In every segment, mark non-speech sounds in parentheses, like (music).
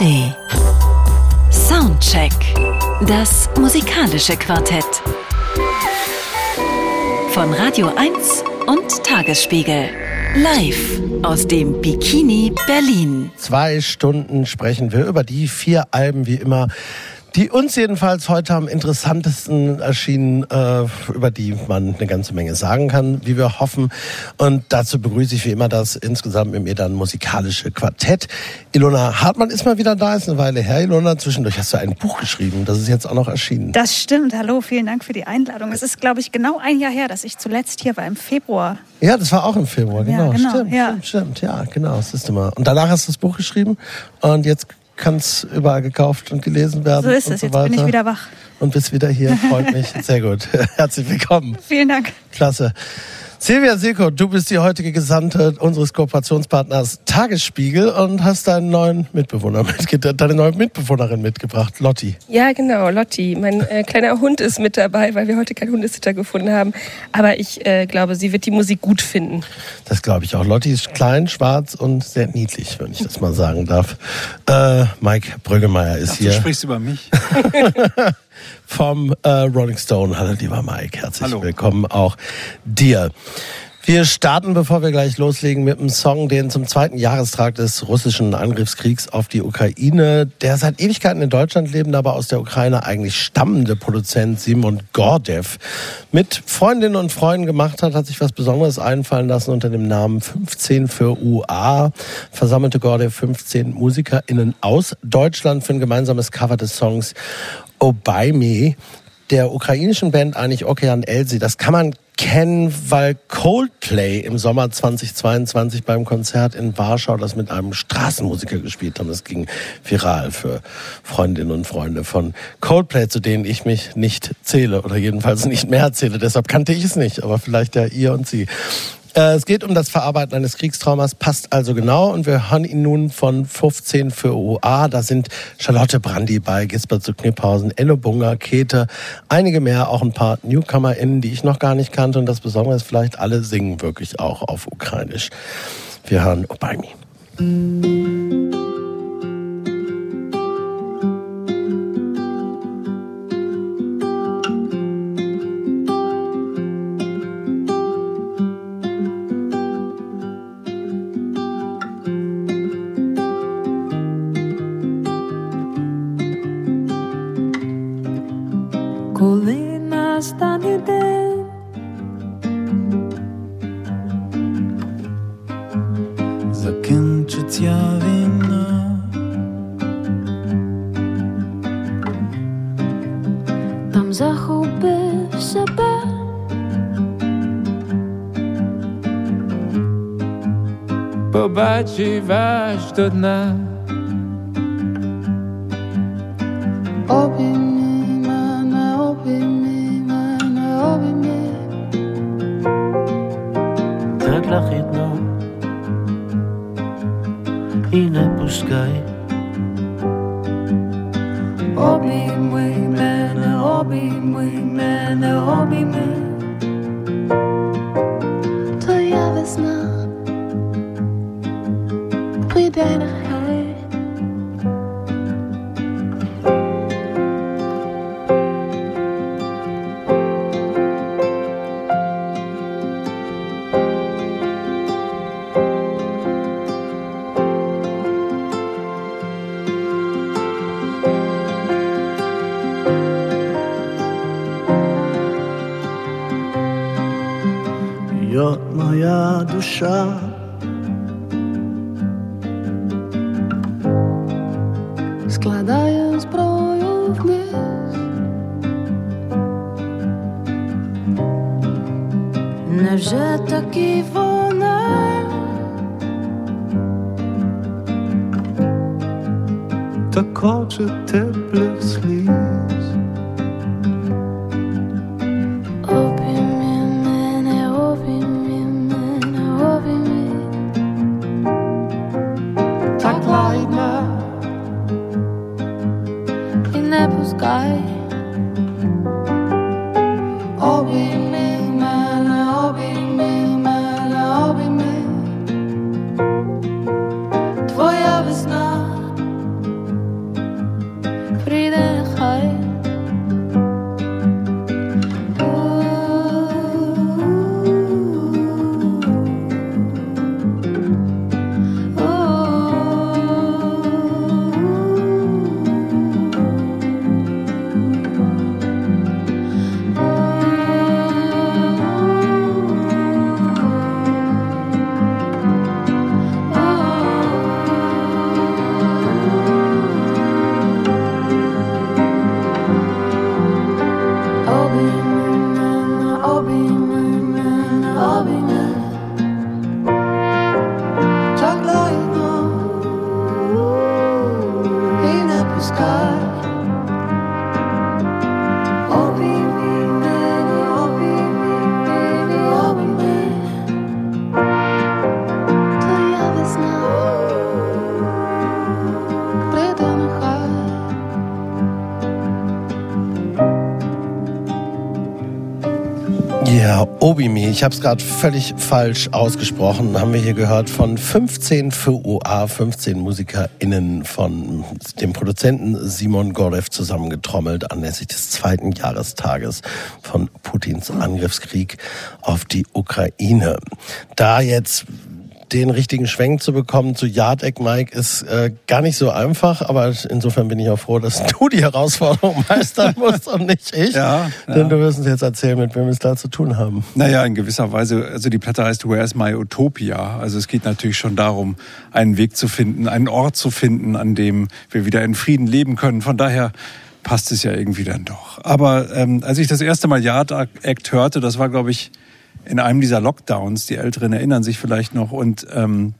ARD. Soundcheck. Das musikalische Quartett. Von Radio 1 und Tagesspiegel. Live aus dem Bikini Berlin. Zwei Stunden sprechen wir über die vier Alben wie immer die uns jedenfalls heute am interessantesten erschienen, äh, über die man eine ganze Menge sagen kann, wie wir hoffen. Und dazu begrüße ich wie immer das insgesamt mit mir dann musikalische Quartett. Ilona Hartmann ist mal wieder da, ist eine Weile her. Ilona, zwischendurch hast du ein Buch geschrieben, das ist jetzt auch noch erschienen. Das stimmt. Hallo, vielen Dank für die Einladung. Es ist, glaube ich, genau ein Jahr her, dass ich zuletzt hier war, im Februar. Ja, das war auch im Februar, genau. Ja, genau stimmt, ja. stimmt, stimmt, ja, genau, das ist immer. Und danach hast du das Buch geschrieben und jetzt kann es überall gekauft und gelesen werden. So ist und es. So Jetzt weiter. bin ich wieder wach. Und bist wieder hier. Freut mich. (laughs) Sehr gut. (laughs) Herzlich willkommen. Vielen Dank. Klasse. Silvia Silko, du bist die heutige Gesandte unseres Kooperationspartners Tagesspiegel und hast deinen neuen Mitbewohner mitgebracht, deine neue Mitbewohnerin mitgebracht, Lotti. Ja, genau, Lotti. Mein äh, kleiner Hund ist mit dabei, weil wir heute keinen Hundesitter gefunden haben. Aber ich äh, glaube, sie wird die Musik gut finden. Das glaube ich auch. Lotti ist klein, schwarz und sehr niedlich, wenn ich das mal sagen darf. Äh, Mike Brüggemeier ist Ach, hier. Du sprichst über mich. (laughs) vom äh, Rolling Stone. Hallo, lieber Mike. Herzlich Hallo. willkommen auch dir. Wir starten, bevor wir gleich loslegen, mit einem Song, den zum zweiten Jahrestag des russischen Angriffskriegs auf die Ukraine, der seit Ewigkeiten in Deutschland lebende, aber aus der Ukraine eigentlich stammende Produzent Simon Gordev mit Freundinnen und Freunden gemacht hat, hat sich was Besonderes einfallen lassen unter dem Namen 15 für UA. Versammelte Gordev 15 MusikerInnen aus Deutschland für ein gemeinsames Cover des Songs Oh By Me der ukrainischen Band eigentlich Okean Elsi. Das kann man kennen, weil Coldplay im Sommer 2022 beim Konzert in Warschau das mit einem Straßenmusiker gespielt haben. Das ging viral für Freundinnen und Freunde von Coldplay, zu denen ich mich nicht zähle oder jedenfalls nicht mehr zähle. Deshalb kannte ich es nicht, aber vielleicht ja ihr und sie. Äh, Es geht um das Verarbeiten eines Kriegstraumas, passt also genau. Und wir hören ihn nun von 15 für OA. Da sind Charlotte Brandy bei, Gisbert zu Kniphausen, Enno Bunger, Käthe, einige mehr, auch ein paar NewcomerInnen, die ich noch gar nicht kannte. Und das Besondere ist vielleicht, alle singen wirklich auch auf Ukrainisch. Wir hören Obaimi. i ne Obi Obimoj mene, obimoj mene, obimoj mene ich habe es gerade völlig falsch ausgesprochen, haben wir hier gehört von 15 für OA, 15 MusikerInnen von dem Produzenten Simon Gorev zusammengetrommelt anlässlich des zweiten Jahrestages von Putins Angriffskrieg auf die Ukraine. Da jetzt den richtigen Schwenk zu bekommen zu Yardegg, Mike, ist äh, gar nicht so einfach, aber insofern bin ich auch froh, dass du die Herausforderung (laughs) meistern musst und nicht ich. Ja, ja. Denn du wirst uns jetzt erzählen, mit wem wir es da zu tun haben. Naja, in gewisser Weise, also die Platte heißt Where's My Utopia? Also es geht natürlich schon darum, einen Weg zu finden, einen Ort zu finden, an dem wir wieder in Frieden leben können. Von daher passt es ja irgendwie dann doch. Aber ähm, als ich das erste Mal Yard Act hörte, das war, glaube ich, in einem dieser Lockdowns, die Älteren erinnern sich vielleicht noch, und ähm,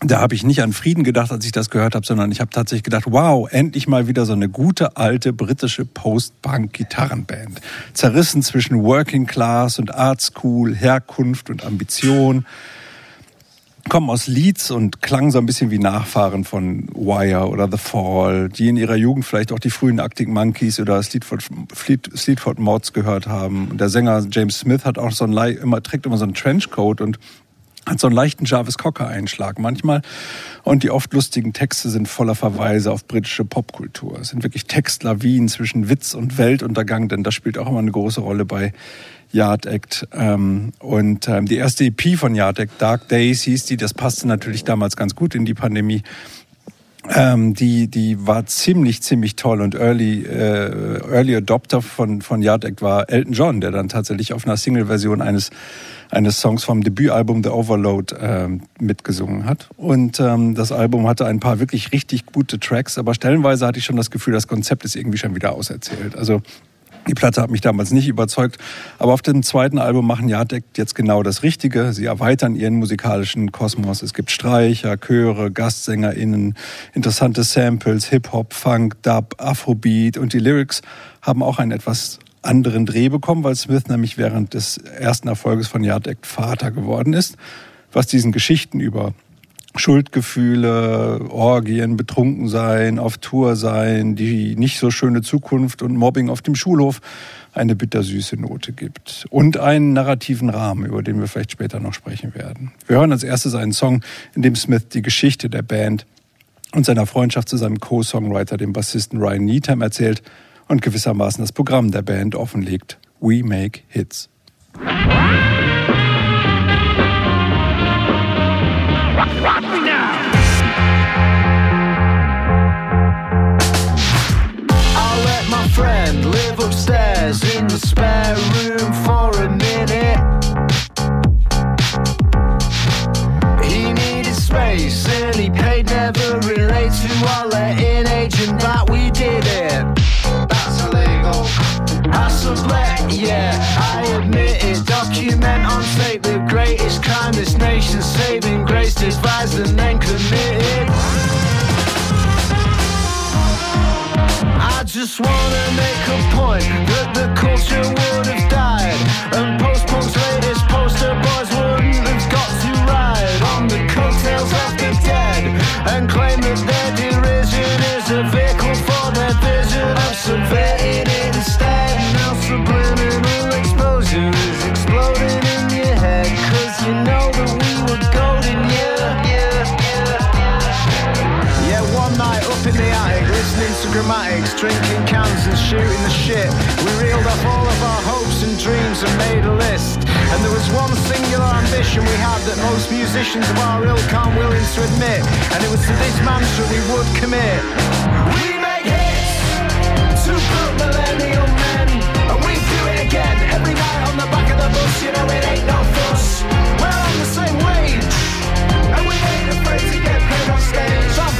da habe ich nicht an Frieden gedacht, als ich das gehört habe, sondern ich habe tatsächlich gedacht, wow, endlich mal wieder so eine gute alte britische Post-Punk-Gitarrenband. Zerrissen zwischen Working Class und Art School, Herkunft und Ambition. Kommen aus Leeds und klangen so ein bisschen wie Nachfahren von Wire oder The Fall, die in ihrer Jugend vielleicht auch die frühen Arctic Monkeys oder Sleaford, Fleet, Mods gehört haben. Und der Sänger James Smith hat auch so ein, immer, trägt immer so einen Trenchcoat und hat so einen leichten Jarvis Cocker-Einschlag manchmal. Und die oft lustigen Texte sind voller Verweise auf britische Popkultur. Es sind wirklich Textlawinen zwischen Witz und Weltuntergang, denn das spielt auch immer eine große Rolle bei Yard Act. Ähm, und ähm, die erste EP von Yard Act, Dark Days hieß die, das passte natürlich damals ganz gut in die Pandemie. Ähm, die, die war ziemlich, ziemlich toll und Early, äh, Early Adopter von, von Yard Act war Elton John, der dann tatsächlich auf einer Single-Version eines, eines Songs vom Debütalbum The Overload ähm, mitgesungen hat. Und ähm, das Album hatte ein paar wirklich richtig gute Tracks, aber stellenweise hatte ich schon das Gefühl, das Konzept ist irgendwie schon wieder auserzählt. Also die Platte hat mich damals nicht überzeugt, aber auf dem zweiten Album machen Jadek jetzt genau das Richtige. Sie erweitern ihren musikalischen Kosmos. Es gibt Streicher, Chöre, GastsängerInnen, interessante Samples, Hip-Hop, Funk, Dub, Afrobeat und die Lyrics haben auch einen etwas anderen Dreh bekommen, weil Smith nämlich während des ersten Erfolges von Yard Vater geworden ist, was diesen Geschichten über Schuldgefühle, Orgien, betrunken sein, auf Tour sein, die nicht so schöne Zukunft und Mobbing auf dem Schulhof eine bittersüße Note gibt. Und einen narrativen Rahmen, über den wir vielleicht später noch sprechen werden. Wir hören als erstes einen Song, in dem Smith die Geschichte der Band und seiner Freundschaft zu seinem Co-Songwriter, dem Bassisten Ryan Needham, erzählt und gewissermaßen das Programm der Band offenlegt. We Make Hits. I'll let my friend live upstairs in the spare room for a minute. He needed space and he paid never relates to our letting agent that we did it. I sublet, yeah, I admit it. Document on tape the greatest crime this nation's saving grace devised and then committed. I just wanna make a point that the culture would have died, and post-punk's latest poster boys wouldn't have got to ride on the coattails of the dead and claim grammatics, drinking cans and shooting the shit. We reeled off all of our hopes and dreams and made a list. And there was one singular ambition we had that most musicians of our ilk aren't willing to admit. And it was to this mantra we would commit. We make hits to put millennial men. And we do it again every night on the back of the bus. You know it ain't no fuss. We're on the same wage. And we ain't afraid to get paid on stage.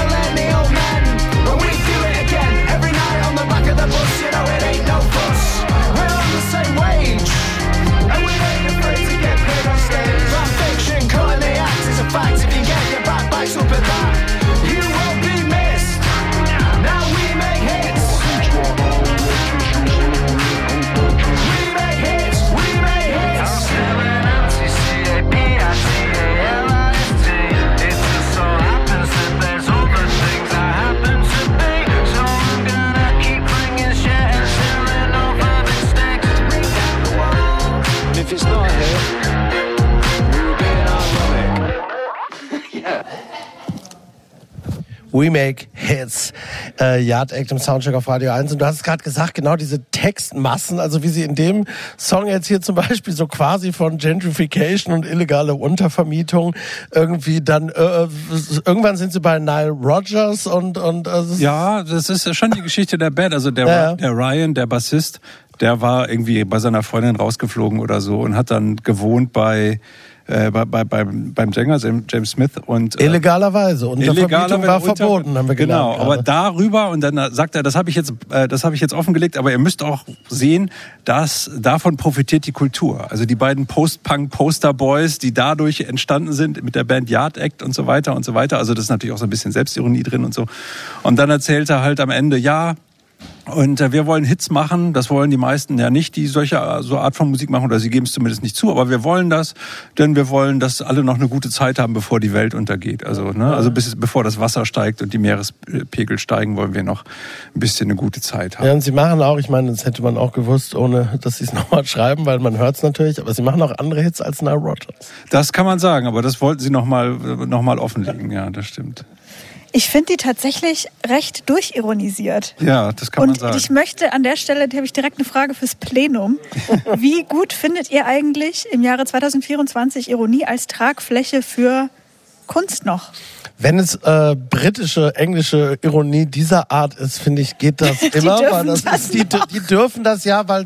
fact. If you get your back We Make Hits. Äh, Yard Act im Soundcheck auf Radio 1. Und du hast es gerade gesagt, genau diese Textmassen, also wie sie in dem Song jetzt hier zum Beispiel so quasi von Gentrification und illegale Untervermietung irgendwie dann, äh, irgendwann sind sie bei Nile Rodgers und, und äh, Ja, das ist schon die Geschichte der Band. Also der, Ja. der Ryan, der Bassist, der war irgendwie bei seiner Freundin rausgeflogen oder so und hat dann gewohnt bei, äh, bei, bei, beim, beim Sänger James Smith und äh, illegalerweise. Untervermietung Illegaler, war unter- verboten, haben wir Genau, gelernt. aber gerade. darüber und dann sagt er, das habe ich jetzt, äh, das habe ich jetzt offengelegt, aber ihr müsst auch sehen, dass davon profitiert die Kultur. Also die beiden Post-Punk-Poster-Boys, die dadurch entstanden sind mit der Band Yard Act und so weiter und so weiter. Also das ist natürlich auch so ein bisschen Selbstironie drin und so. Und dann erzählt er halt am Ende, ja, und äh, wir wollen Hits machen, das wollen die meisten ja nicht, die solche äh, so Art von Musik machen, oder sie geben es zumindest nicht zu, aber wir wollen das, denn wir wollen, dass alle noch eine gute Zeit haben, bevor die Welt untergeht. Also, ne, also bis, bevor das Wasser steigt und die Meerespegel steigen, wollen wir noch ein bisschen eine gute Zeit haben. Ja, und sie machen auch, ich meine, das hätte man auch gewusst, ohne dass sie es (laughs) nochmal schreiben, weil man hört es natürlich, aber sie machen auch andere Hits als Nile Rodgers. Das kann man sagen, aber das wollten sie nochmal noch mal offenlegen, ja, das stimmt. Ich finde die tatsächlich recht durchironisiert. Ja, das kann man Und sagen. ich möchte an der Stelle, da habe ich direkt eine Frage fürs Plenum. (laughs) Wie gut findet ihr eigentlich im Jahre 2024 Ironie als Tragfläche für Kunst noch? Wenn es äh, britische, englische Ironie dieser Art ist, finde ich, geht das (laughs) immer. dürfen weil das das ist, die, die dürfen das ja, weil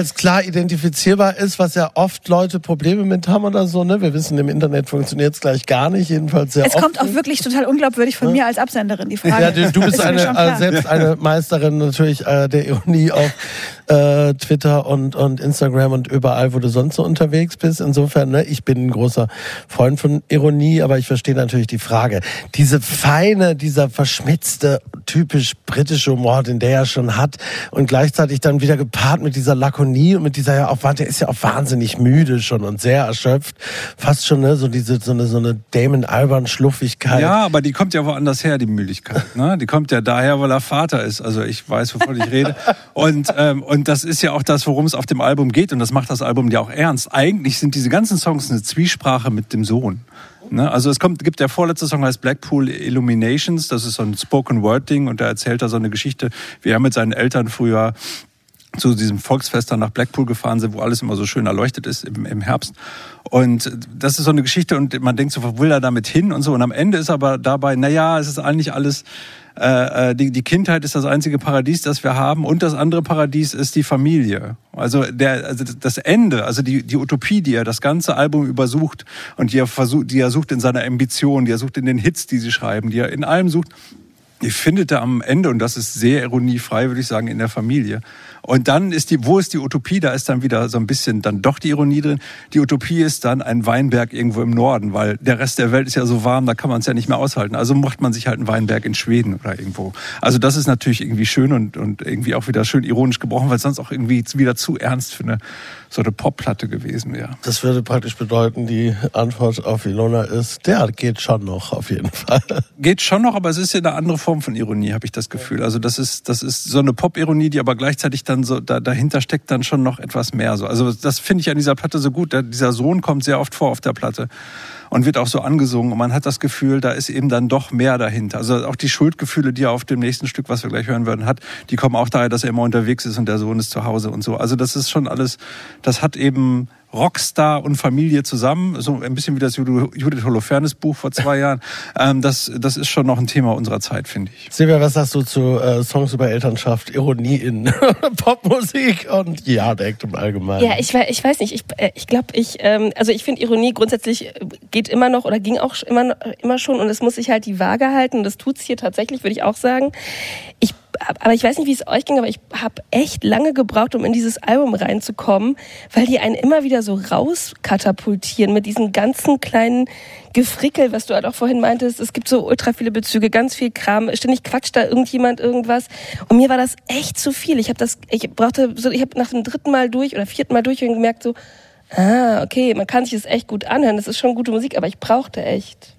es klar identifizierbar ist, was ja oft Leute Probleme mit haben oder so. Ne? Wir wissen, im Internet funktioniert es gleich gar nicht, jedenfalls sehr Es oft. kommt auch wirklich total unglaubwürdig von mir als Absenderin, die Frage. Ja, du, du bist eine, äh, selbst eine (laughs) Meisterin natürlich äh, der Ironie auf äh, Twitter und, und Instagram und überall, wo du sonst so unterwegs bist. Insofern, ne, ich bin ein großer Freund von Ironie, aber ich verstehe natürlich die Frage. Diese feine, dieser verschmitzte, typisch britische Humor, den der ja schon hat und gleichzeitig dann wieder gepaart mit dieser Lakonie und mit dieser ja auch, der ist ja auch wahnsinnig müde schon und sehr erschöpft. Fast schon, ne, so diese, so eine, so eine Damon Alban Schluffigkeit. Ja, aber die kommt ja woanders her, die Müdigkeit. Ne? Die kommt ja daher, weil er Vater ist. Also ich weiß, wovon ich rede. Und, ähm, und das ist ja auch das, worum es auf dem Album geht. Und das macht das Album ja auch ernst. Eigentlich sind diese ganzen Songs eine Zwiesprache mit dem Sohn. Ne? Also es kommt, gibt der vorletzte Song heißt Blackpool Illuminations. Das ist so ein Spoken Word Ding und da erzählt er so eine Geschichte, wie er mit seinen Eltern früher zu diesem Volksfest dann nach Blackpool gefahren sind, wo alles immer so schön erleuchtet ist im, im Herbst. Und das ist so eine Geschichte und man denkt so, wo will er damit hin und so. Und am Ende ist aber dabei, na ja, es ist eigentlich alles, äh, äh, die, die Kindheit ist das einzige Paradies, das wir haben und das andere Paradies ist die Familie. Also der, also das Ende, also die, die Utopie, die er das ganze Album übersucht und die er versucht, die er sucht in seiner Ambition, die er sucht in den Hits, die sie schreiben, die er in allem sucht, die findet er am Ende, und das ist sehr ironiefrei, würde ich sagen, in der Familie. Und dann ist die, wo ist die Utopie? Da ist dann wieder so ein bisschen dann doch die Ironie drin. Die Utopie ist dann ein Weinberg irgendwo im Norden, weil der Rest der Welt ist ja so warm, da kann man es ja nicht mehr aushalten. Also macht man sich halt einen Weinberg in Schweden oder irgendwo. Also das ist natürlich irgendwie schön und, und irgendwie auch wieder schön ironisch gebrochen, weil es sonst auch irgendwie wieder zu ernst für eine so eine Popplatte gewesen wäre. Das würde praktisch bedeuten, die Antwort auf Ilona ist, der geht schon noch, auf jeden Fall. (laughs) Geht schon noch, aber es ist ja eine andere Form von Ironie, habe ich das Gefühl. Also das ist, das ist so eine Pop-Ironie, die aber gleichzeitig dann so, da, dahinter steckt dann schon noch etwas mehr. So. Also das finde ich an dieser Platte so gut. Dieser Sohn kommt sehr oft vor auf der Platte. und wird auch so angesungen. Und man hat das Gefühl, da ist eben dann doch mehr dahinter. Also auch die Schuldgefühle, die er auf dem nächsten Stück, was wir gleich hören würden, hat, die kommen auch daher, dass er immer unterwegs ist und der Sohn ist zu Hause und so. Also das ist schon alles, das hat eben Rockstar und Familie zusammen, so ein bisschen wie das Judith Holofernes Buch vor zwei Jahren. Ähm, das, das ist schon noch ein Thema unserer Zeit, finde ich. Silvia, was sagst du zu äh, Songs über Elternschaft, Ironie in (laughs) Popmusik und ja, direkt im Allgemeinen? Ja, ich, ich weiß nicht. Ich, äh, ich glaube, ich, ähm, also ich finde Ironie grundsätzlich äh, geht immer noch oder ging auch immer, immer schon und es muss sich halt die Waage halten und das tut's hier tatsächlich, würde ich auch sagen. Ich, aber ich weiß nicht, wie es euch ging, aber ich habe echt lange gebraucht, um in dieses Album reinzukommen, weil die einen immer wieder so rauskatapultieren mit diesen ganzen kleinen Gefrickel, was du halt auch vorhin meintest. Es gibt so ultra viele Bezüge, ganz viel Kram. Ständig quatscht da irgendjemand irgendwas. Und mir war das echt zu viel. Ich habe das, ich brauchte so, ich habe nach dem dritten Mal durch oder vierten Mal durch gemerkt so, ah, okay, man kann sich das echt gut anhören. Das ist schon gute Musik, aber ich brauchte echt.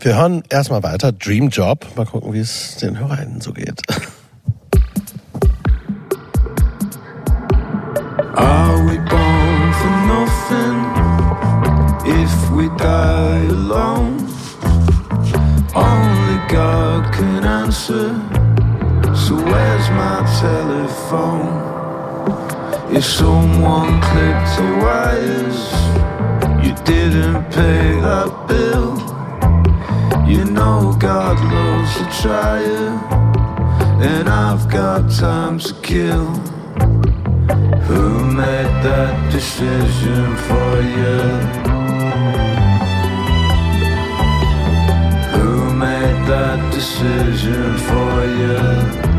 Wir hören erstmal weiter. Dream Job. Mal gucken, wie es den HörerInnen so geht. Are we born for nothing if we die alone? Only God can answer. So where's my telephone? If someone clipped the wires, you didn't pay that bill. You know God loves a trier, and I've got time to kill. Who made that decision for you? Who made that decision for you?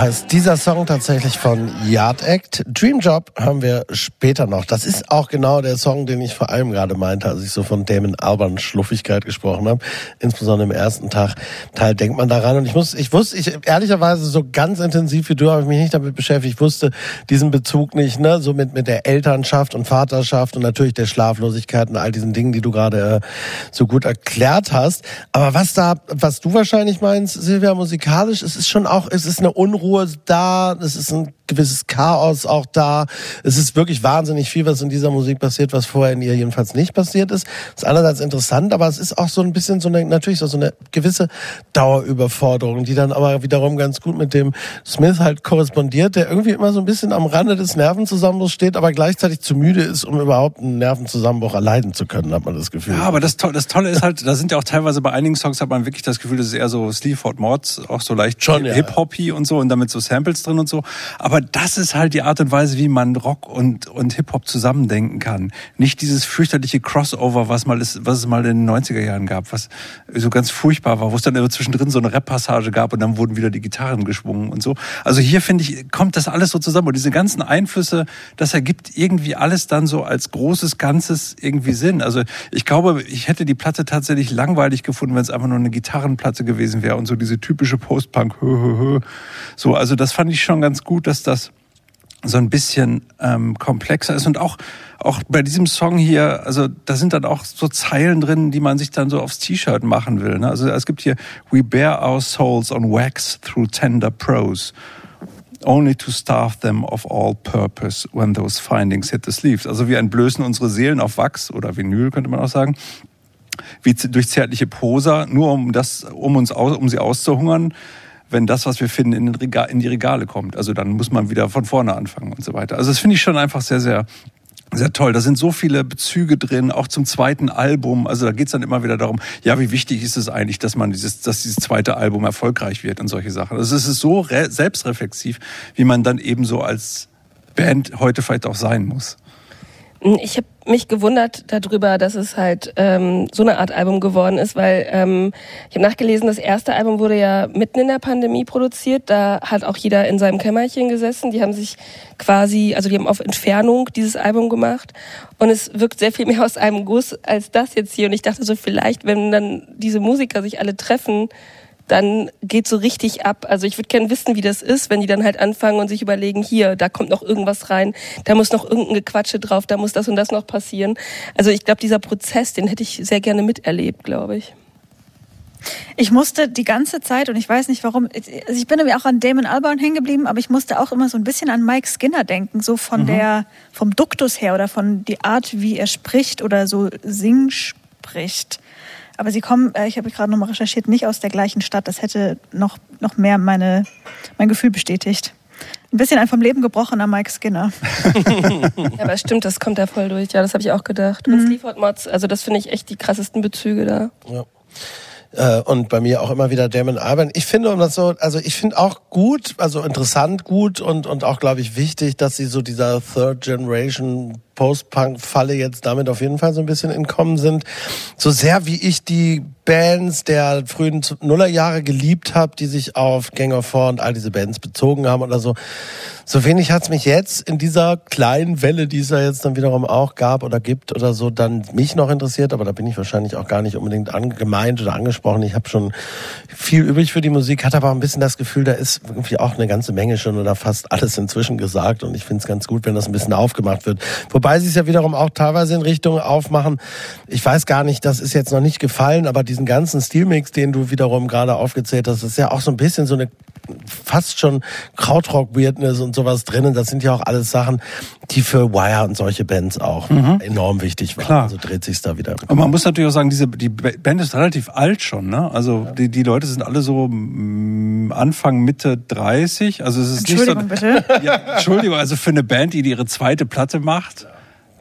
Heißt dieser Song tatsächlich von Yard Act. Dream Job haben wir später noch. Das ist auch genau der Song, den ich vor allem gerade meinte, als ich so von Damon Alban Schluffigkeit gesprochen habe. Insbesondere im ersten Tag Teil denkt man daran. Und ich muss, ich wusste, ich ehrlicherweise so ganz intensiv wie du habe ich mich nicht damit beschäftigt. Ich wusste diesen Bezug nicht, ne, so mit mit der Elternschaft und Vaterschaft und natürlich der Schlaflosigkeit und all diesen Dingen, die du gerade äh, so gut erklärt hast. Aber was da, was du wahrscheinlich meinst, Silvia, musikalisch, es ist schon auch, es ist eine Unruhe da, es ist ein gewisses Chaos auch da. Es ist wirklich wahnsinnig viel, was in dieser Musik passiert, was vorher in ihr jedenfalls nicht passiert ist. Das ist einerseits interessant, aber es ist auch so ein bisschen so eine, natürlich so eine gewisse Dauerüberforderung, die dann aber wiederum ganz gut mit dem Smith halt korrespondiert, der irgendwie immer so ein bisschen am Rande des Nervenzusammenbruchs steht, aber gleichzeitig zu müde ist, um überhaupt einen Nervenzusammenbruch erleiden zu können, hat man das Gefühl. Ja, aber das, To- das Tolle ist halt, da sind ja auch teilweise bei einigen Songs hat man wirklich das Gefühl, das ist eher so Sleaford Mods, auch so leicht Schon, ja. Hip-Hoppy und so und damit so Samples drin und so. Aber das ist halt die Art und Weise, wie man Rock und, und Hip-Hop zusammendenken kann. Nicht dieses fürchterliche Crossover, was mal ist, was es mal in den 90er Jahren gab, was so ganz furchtbar war, wo es dann immer zwischendrin so eine Rap-Passage gab und dann wurden wieder die Gitarren geschwungen und so. Also hier finde ich, kommt das alles so zusammen und diese ganzen Einflüsse, das ergibt irgendwie alles dann so als großes Ganzes irgendwie Sinn. Also ich glaube, ich hätte die Platte tatsächlich langweilig gefunden, wenn es einfach nur eine Gitarrenplatte gewesen wäre und so diese typische Post-Punk. (laughs) So, also das fand ich schon ganz gut, dass das so ein bisschen ähm, komplexer ist und auch auch bei diesem Song hier, also da sind dann auch so Zeilen drin, die man sich dann so aufs T-Shirt machen will. Ne? Also es gibt hier We bear our souls on wax through tender prose. Only to starve them of all purpose when those findings hit the sleeves. Also wir entblößen unsere Seelen auf Wachs oder Vinyl, könnte man auch sagen, wie durch zärtliche Prosa, nur um das, um uns aus, um sie auszuhungern, wenn das, was wir finden, in, den Rega in die Regale kommt. Also dann muss man wieder von vorne anfangen und so weiter. Also das finde ich schon einfach sehr, sehr, sehr toll. Da sind so viele Bezüge drin, auch zum zweiten Album. Also da geht's dann immer wieder darum, ja, wie wichtig ist es eigentlich, dass man dieses, dass dieses zweite Album erfolgreich wird und solche Sachen. Also es ist so re selbstreflexiv, wie man dann eben so als Band heute vielleicht auch sein muss. Ich habe mich gewundert darüber, dass es halt ähm, so eine Art Album geworden ist, weil ähm, ich habe nachgelesen, das erste Album wurde ja mitten in der Pandemie produziert. Da hat auch jeder in seinem Kämmerchen gesessen. Die haben sich quasi, also die haben auf Entfernung dieses Album gemacht und es wirkt sehr viel mehr aus einem Guss als das jetzt hier. Und ich dachte so, vielleicht, wenn dann diese Musiker sich alle treffen, dann geht so richtig ab. Also ich würde gerne wissen, wie das ist, wenn die dann halt anfangen und sich überlegen, hier, da kommt noch irgendwas rein, da muss noch irgendein Gequatsche drauf, da muss das und das noch passieren. Also ich glaube, dieser Prozess, den hätte ich sehr gerne miterlebt, glaube ich. Ich musste die ganze Zeit, und ich weiß nicht warum, also ich bin irgendwie auch an Damon Albarn hängen geblieben, aber ich musste auch immer so ein bisschen an Mike Skinner denken, so von der, vom Duktus her oder von die Art, wie er spricht oder so sing spricht. Aber sie kommen, äh, ich habe gerade nochmal recherchiert, nicht aus der gleichen Stadt. Das hätte noch, noch mehr meine, mein Gefühl bestätigt. Ein bisschen ein vom Leben gebrochener Mike Skinner. (laughs) Ja, aber stimmt, das kommt da voll durch. Ja, das habe ich auch gedacht. Und Sleaford Mods, also das finde ich echt die krassesten Bezüge da. Ja. Äh, und bei mir auch immer wieder Damon Albarn. Ich finde, um das so, also ich finde auch gut, also interessant gut und, und auch, glaube ich, wichtig, dass sie so dieser Third Generation Post-Punk-Falle jetzt damit auf jeden Fall so ein bisschen entkommen sind. So sehr wie ich die Bands der frühen Nullerjahre geliebt habe, die sich auf Gang of Four und all diese Bands bezogen haben oder so, so wenig hat's mich jetzt in dieser kleinen Welle, die es ja jetzt dann wiederum auch gab oder gibt oder so, dann mich noch interessiert, aber da bin ich wahrscheinlich auch gar nicht unbedingt an, gemeint oder angesprochen. Ich habe schon viel übrig für die Musik, hatte aber ein bisschen das Gefühl, da ist irgendwie auch eine ganze Menge schon oder fast alles inzwischen gesagt und ich finde es ganz gut, wenn das ein bisschen aufgemacht wird. Wobei sie es ja wiederum auch teilweise in Richtung aufmachen. Ich weiß gar nicht, das ist jetzt noch nicht gefallen, aber diesen ganzen Stilmix, den du wiederum gerade aufgezählt hast, ist ja auch so ein bisschen so eine fast schon Krautrock-Weirdness und sowas drinnen. Das sind ja auch alles Sachen, die für Wire und solche Bands auch enorm wichtig waren. Klar. Also dreht sich's da wieder. Und man muss natürlich auch sagen, diese, die Band ist relativ alt schon, ne? Also die, die Leute sind alle so mm, Anfang, Mitte 30. Also es ist Entschuldigung, nicht so, bitte. (laughs) Ja, Entschuldigung, also für eine Band, die ihre zweite Platte macht.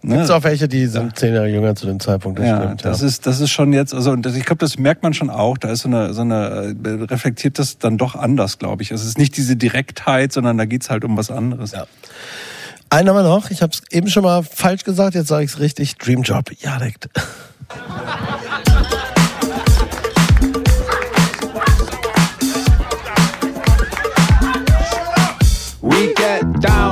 Ne? Gibt's auch welche, die sind zehn Jahre jünger zu dem Zeitpunkt. Das ja, stimmt, das ist das ist schon jetzt, also und das, ich glaube, das merkt man schon auch. Da ist so eine so eine äh, reflektiert das dann doch anders, glaube ich. Es ist nicht diese Direktheit, sondern da geht's halt um was anderes. Ja. Einen haben wir noch. Ich habe es eben schon mal falsch gesagt. Jetzt sage ich es richtig. Dream Job. (laughs)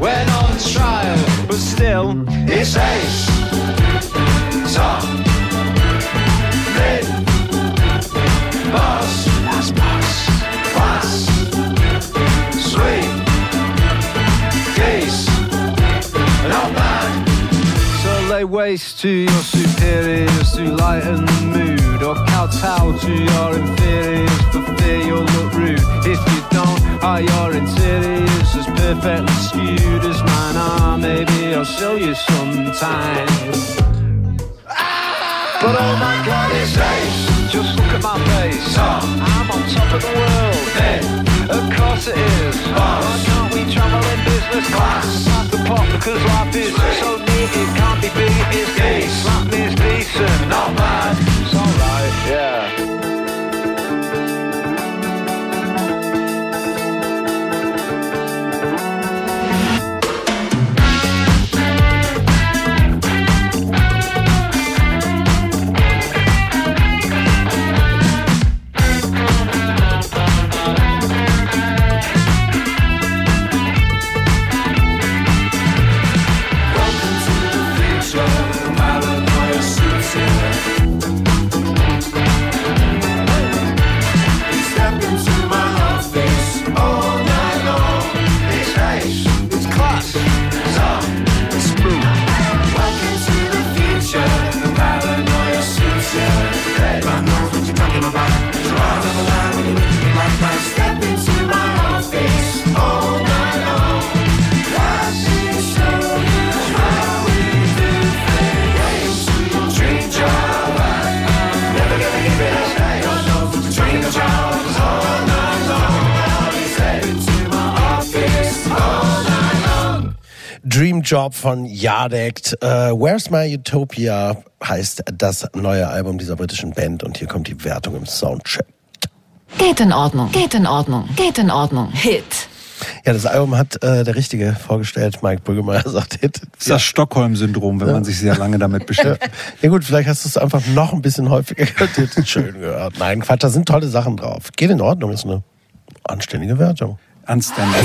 When on trial, but still, it's ace. Top. Mid. Boss. That's boss. Class. Sweet. Geese. Not bad. So lay waste to your superiors to lighten the mood, or kowtow to your inferiors for fear you'll look rude. If you don't, are your interiors perfectly skewed as mine are? Maybe I'll show you sometime. But oh my god, it's ace. Just look at my face. I'm on top of the world. Hey, of course it is. Why can't we travel in business class? Pass the pop because life is so neat it can't be beat. It's gay. Slap me is decent, not bad. It's alright, yeah. Dream Job von Yardect. Äh, Where's My Utopia heißt das neue Album dieser britischen Band und hier kommt die Wertung im Soundcheck. Geht in Ordnung, geht in Ordnung, geht in Ordnung. Hit. Ja, das Album hat äh, der Richtige vorgestellt. Mike Brüggemeier (laughs) sagt Hit. Das ist das Stockholm-Syndrom, wenn man sich sehr lange damit Ja. (laughs) beschäftigt. ja gut, vielleicht hast du es einfach noch ein bisschen häufiger gehört. Hit schön gehört. Nein, Quatsch, da sind tolle Sachen drauf. Geht in Ordnung, ist eine anständige Wertung. Anständig.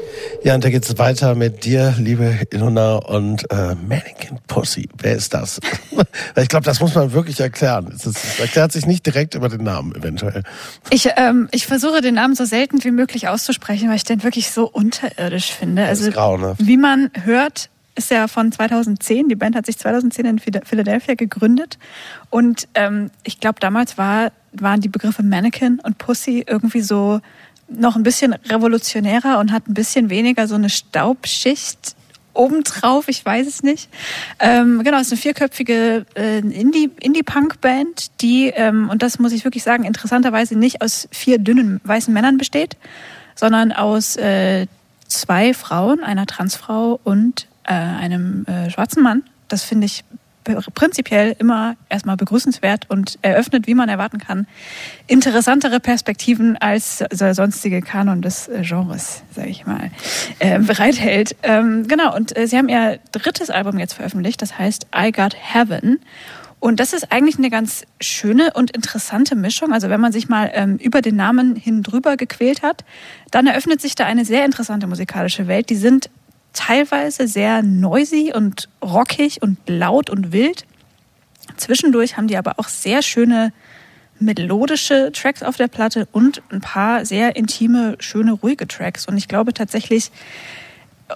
Ja, und da geht's weiter mit dir, liebe Ilona und äh, Mannequin Pussy. Wer ist das? (laughs) ich glaube, das muss man wirklich erklären. Es, ist, es erklärt sich nicht direkt über den Namen eventuell. Ich, ähm, ich versuche den Namen so selten wie möglich auszusprechen, weil ich den wirklich so unterirdisch finde. Also grauenhaft. wie man hört, ist ja von 2010. Die Band hat sich 2010 in Phila- Philadelphia gegründet. Und ähm, ich glaube, damals war, waren die Begriffe Mannequin und Pussy irgendwie so noch ein bisschen revolutionärer und hat ein bisschen weniger so eine Staubschicht obendrauf, ich weiß es nicht. Ähm, genau, es ist eine vierköpfige äh, Indie- Indie-Punk-Band, die, ähm, und das muss ich wirklich sagen, interessanterweise nicht aus vier dünnen weißen Männern besteht, sondern aus äh, zwei Frauen, einer Transfrau und äh, einem äh, schwarzen Mann. Das finde ich prinzipiell immer erstmal begrüßenswert und eröffnet, wie man erwarten kann, interessantere Perspektiven als der sonstige Kanon des äh, Genres, sage ich mal, äh, bereithält. Ähm, genau, und äh, sie haben ihr drittes Album jetzt veröffentlicht, das heißt I Got Heaven. Und das ist eigentlich eine ganz schöne und interessante Mischung. Also wenn man sich mal ähm, über den Namen hin drüber gequält hat, dann eröffnet sich da eine sehr interessante musikalische Welt. Die sind teilweise sehr noisy und rockig und laut und wild. Zwischendurch haben die aber auch sehr schöne melodische Tracks auf der Platte und ein paar sehr intime, schöne, ruhige Tracks. Und ich glaube tatsächlich,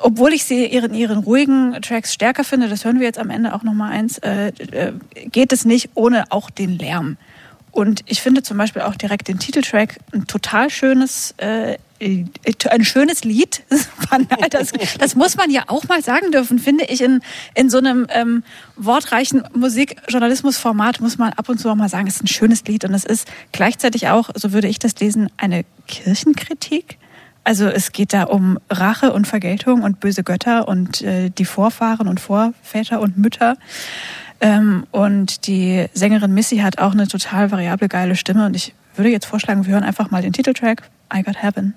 obwohl ich sie ihren, ihren ruhigen Tracks stärker finde, das hören wir jetzt am Ende auch nochmal eins, äh, äh, geht es nicht ohne auch den Lärm. Und ich finde zum Beispiel auch direkt den Titeltrack ein total schönes äh, ein schönes Lied. (laughs) Das, das muss man ja auch mal sagen dürfen, finde ich. In, in so einem ähm, wortreichen Musikjournalismusformat muss man ab und zu auch mal sagen, es ist ein schönes Lied und es ist gleichzeitig auch, so würde ich das lesen, eine Kirchenkritik. Also es geht da um Rache und Vergeltung und böse Götter und äh, die Vorfahren und Vorväter und Mütter. Ähm, und die Sängerin Missy hat auch eine total variable, geile Stimme. Und ich würde jetzt vorschlagen, wir hören einfach mal den Titeltrack I Got Heaven.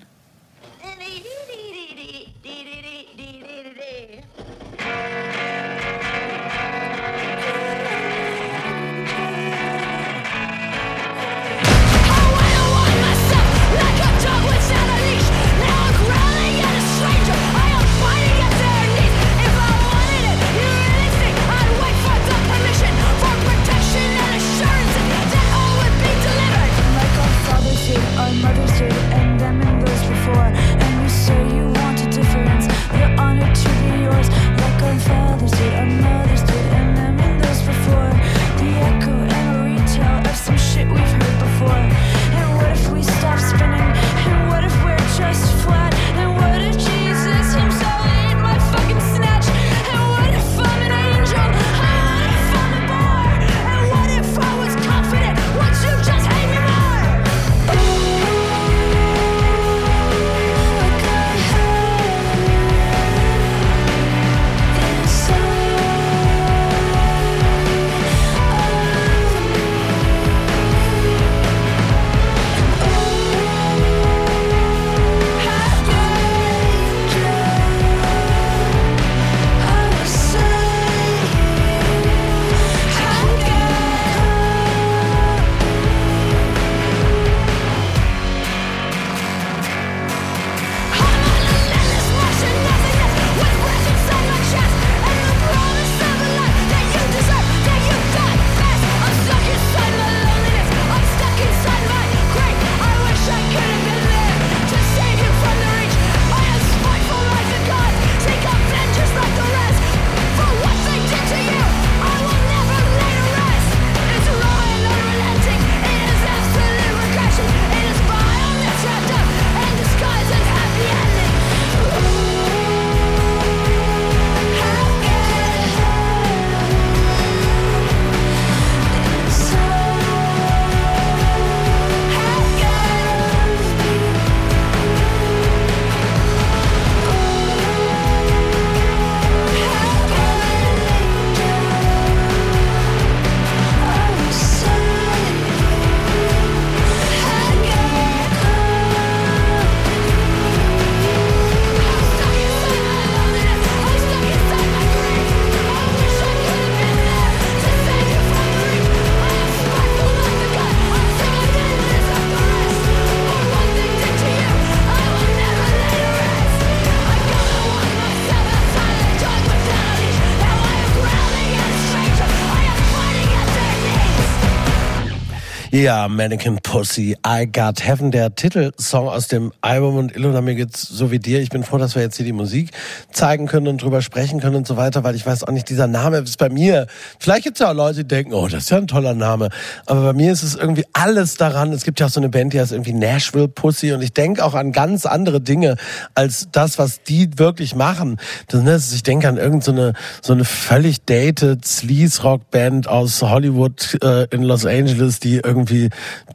Ja, Mannequin Pussy, I Got Heaven, der Titelsong aus dem Album und Ilona, mir geht's so wie dir. Ich bin froh, dass wir jetzt hier die Musik zeigen können und drüber sprechen können und so weiter, weil ich weiß auch nicht, dieser Name ist bei mir. Vielleicht gibt's ja auch Leute, die denken, oh, das ist ja ein toller Name. Aber bei mir ist es irgendwie alles daran. Es gibt ja auch so eine Band, die heißt irgendwie Nashville Pussy und ich denke auch an ganz andere Dinge als das, was die wirklich machen. Das, ne, ich denke an irgendeine so eine, so eine völlig dated Sleaze-Rock-Band aus Hollywood äh, in Los Angeles, die irgendwie,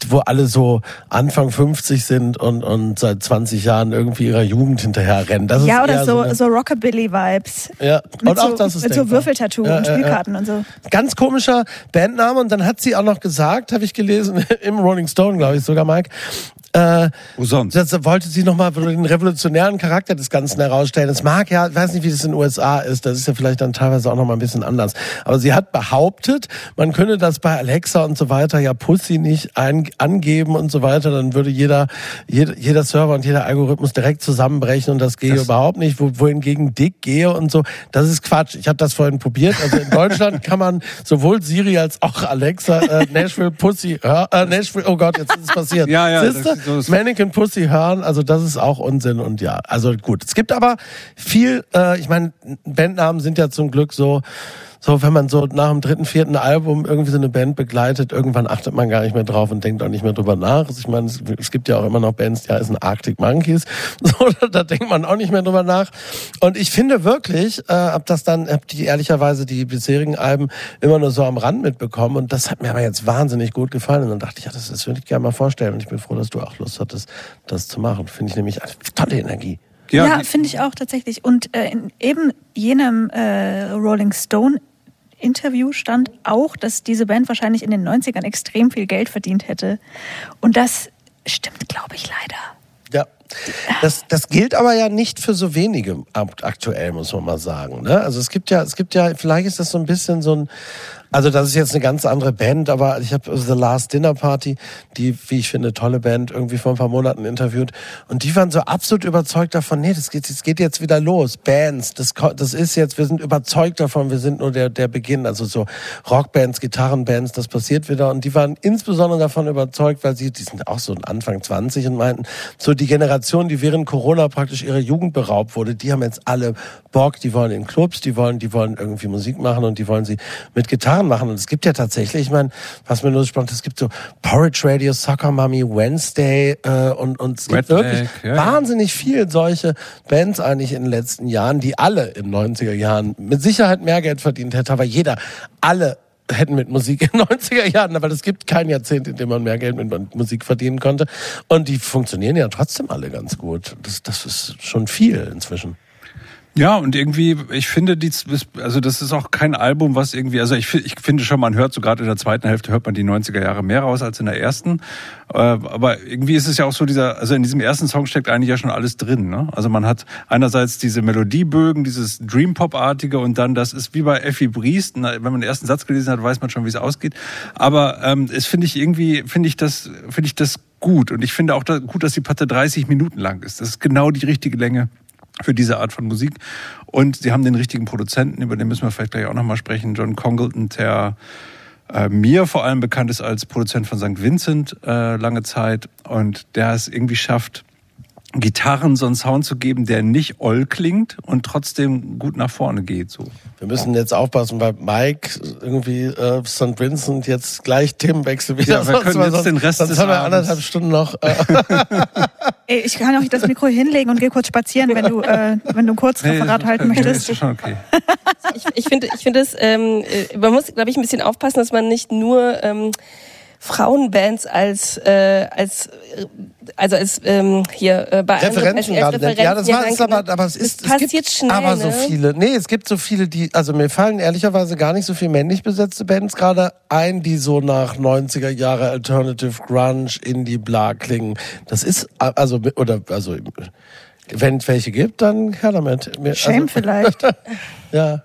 wo alle so Anfang 50 sind und, und seit 20 Jahren irgendwie ihrer Jugend hinterher rennen. Das ja, ist oder so, eine- so Rockabilly-Vibes. ja, Mit, und auch so, das ist mit so denkbar. Würfeltattoo Ja, und ja, ja. Spielkarten und so. Ganz komischer Bandname und dann hat sie auch noch gesagt, habe ich gelesen, (laughs) im Rolling Stone, glaube ich sogar, Mike, äh, Wo sonst? das wollte sie nochmal den revolutionären Charakter des Ganzen herausstellen. Es mag ja, ich weiß nicht, wie das in den USA ist, das ist ja vielleicht dann teilweise auch nochmal ein bisschen anders. Aber sie hat behauptet, man könne das bei Alexa und so weiter ja Pussy nicht ein, angeben und so weiter, dann würde jeder, jeder, jeder Server und jeder Algorithmus direkt zusammenbrechen und das gehe überhaupt nicht, wo, wohingegen Dick gehe und so. Das ist Quatsch. Ich habe das vorhin probiert. Also in Deutschland kann man sowohl Siri als auch Alexa äh, Nashville Pussy, hör, äh, Nashville, oh Gott, jetzt ist es passiert. (laughs) Ja, ja, ist so Mannequin Pussy hören, also das ist auch Unsinn und ja, also gut. Es gibt aber viel, äh, ich meine, Bandnamen sind ja zum Glück so so, wenn man so nach dem dritten, vierten Album irgendwie so eine Band begleitet, irgendwann achtet man gar nicht mehr drauf und denkt auch nicht mehr drüber nach. Also ich meine, es, es gibt ja auch immer noch Bands, die heißen Arctic Monkeys. (laughs) So, da, da denkt man auch nicht mehr drüber nach. Und ich finde wirklich, äh, hab das dann, hab die ehrlicherweise die bisherigen Alben immer nur so am Rand mitbekommen und das hat mir aber jetzt wahnsinnig gut gefallen. Und dann dachte ich, ja, das, das würde ich gerne mal vorstellen. Und ich bin froh, dass du auch Lust hattest, das zu machen. Finde ich nämlich eine tolle Energie. Ja, finde ich auch tatsächlich. Und äh, in eben jenem äh, Rolling Stone Interview stand auch, dass diese Band wahrscheinlich in den 90ern extrem viel Geld verdient hätte. Und das stimmt, glaube ich, leider. Ja. Das, das gilt aber ja nicht für so wenige aktuell, muss man mal sagen. Ne? Also es gibt ja, es gibt ja, vielleicht ist das so ein bisschen so ein, also das ist jetzt eine ganz andere Band, aber ich habe The Last Dinner Party, die, wie ich finde, tolle Band, irgendwie vor ein paar Monaten interviewt. Und die waren so absolut überzeugt davon, nee, das geht, das geht jetzt wieder los. Bands, das, das ist jetzt, wir sind überzeugt davon, wir sind nur der, der Beginn. Also so Rockbands, Gitarrenbands, das passiert wieder. Und die waren insbesondere davon überzeugt, weil sie, die sind auch so Anfang 20 und meinten, so die Generation, die während Corona praktisch ihrer Jugend beraubt wurde, die haben jetzt alle Bock, die wollen in Clubs, die wollen, die wollen irgendwie Musik machen und die wollen sie mit Gitarren machen. Und es gibt ja tatsächlich, ich meine, was mir nur ist, es gibt so Porridge Radio, Soccer Mommy, Wednesday äh, und, und es gibt Red wirklich ja, ja. wahnsinnig viel solche Bands eigentlich in den letzten Jahren, die alle in 90er Jahren mit Sicherheit mehr Geld verdient hätten, aber jeder, alle hätten mit Musik in den 90er Jahren, aber es gibt kein Jahrzehnt, in dem man mehr Geld mit Musik verdienen konnte. Und die funktionieren ja trotzdem alle ganz gut. Das, das ist schon viel inzwischen. Ja, und irgendwie, ich finde, die, also das ist auch kein Album, was irgendwie, also ich, ich finde schon, man hört so gerade in der zweiten Hälfte, hört man die 90er Jahre mehr raus als in der ersten. Äh, Aber irgendwie ist es ja auch so dieser, also in diesem ersten Song steckt eigentlich ja schon alles drin. Ne? Also man hat einerseits diese Melodiebögen, dieses Dream-Pop-artige und dann, das ist wie bei Effi Briest, wenn man den ersten Satz gelesen hat, weiß man schon, wie es ausgeht. Aber ähm, es finde ich irgendwie, finde ich das, finde ich das gut. Und ich finde auch da, gut, dass die Platte 30 Minuten lang ist. Das ist genau die richtige Länge für diese Art von Musik. Und sie haben den richtigen Produzenten, über den müssen wir vielleicht gleich auch nochmal sprechen, John Congleton, der äh, mir vor allem bekannt ist als Produzent von St. Vincent äh, lange Zeit und der es irgendwie schafft, Gitarren so einen Sound zu geben, der nicht oll klingt und trotzdem gut nach vorne geht. So. Wir müssen jetzt aufpassen, weil Mike irgendwie äh, St. Vincent jetzt gleich Themenwechsel wieder. Ja, wir können jetzt sonst, den Rest sonst des haben wir Abends- anderthalb Stunden noch. Äh, (laughs) Ey, ich kann auch das Mikro hinlegen und gehe kurz spazieren, wenn du, äh, wenn du ein Kurzreferat halten nee, möchtest. ist schon okay. ich, ich finde, ich finde es, ähm, äh, man muss, glaube ich, ein bisschen aufpassen, dass man nicht nur ähm, Frauenbands als äh, als äh, also als ähm, hier äh, bei Referenzen gerade nennt. Ja, das Referenzen, war es aber, aber es ist, es gibt passiert schnell, aber so ne? viele. Nee, es gibt so viele, die, also mir fallen ehrlicherweise gar nicht so viel männlich besetzte Bands gerade ein, die so nach 90er Jahre Alternative Grunge, Indie, bla klingen. Das ist, also, oder, also, wenn es welche gibt, dann her damit. Mir- Shame also, vielleicht. (laughs) Ja.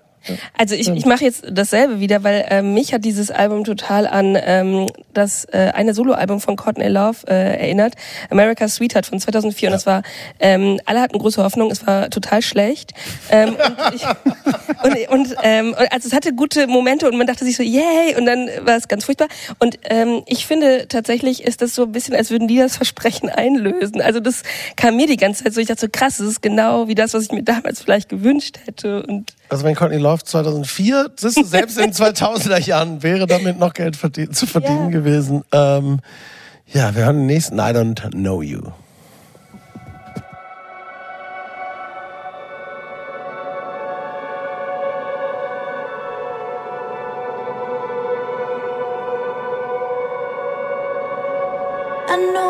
Also ich, ich mache jetzt dasselbe wieder, weil ähm, mich hat dieses Album total an ähm, das äh, eine Soloalbum von Courtney Love äh, erinnert, America's Sweetheart von 2004 und das war ähm, alle hatten große Hoffnung, es war total schlecht. Ähm, und, ich, (laughs) und, und, ähm, also es hatte gute Momente und man dachte sich so yay und dann war es ganz furchtbar. Und ähm, ich finde tatsächlich ist das so ein bisschen, als würden die das Versprechen einlösen. Also das kam mir die ganze Zeit so, ich dachte so krass, das ist genau wie das, was ich mir damals vielleicht gewünscht hätte. Und Also wenn Courtney Love 2004, siehst du, selbst in (laughs) 2000er Jahren wäre damit noch Geld verdien, zu verdienen Ja. gewesen. Ähm, ja, wir hören den nächsten I Don't Know You. I know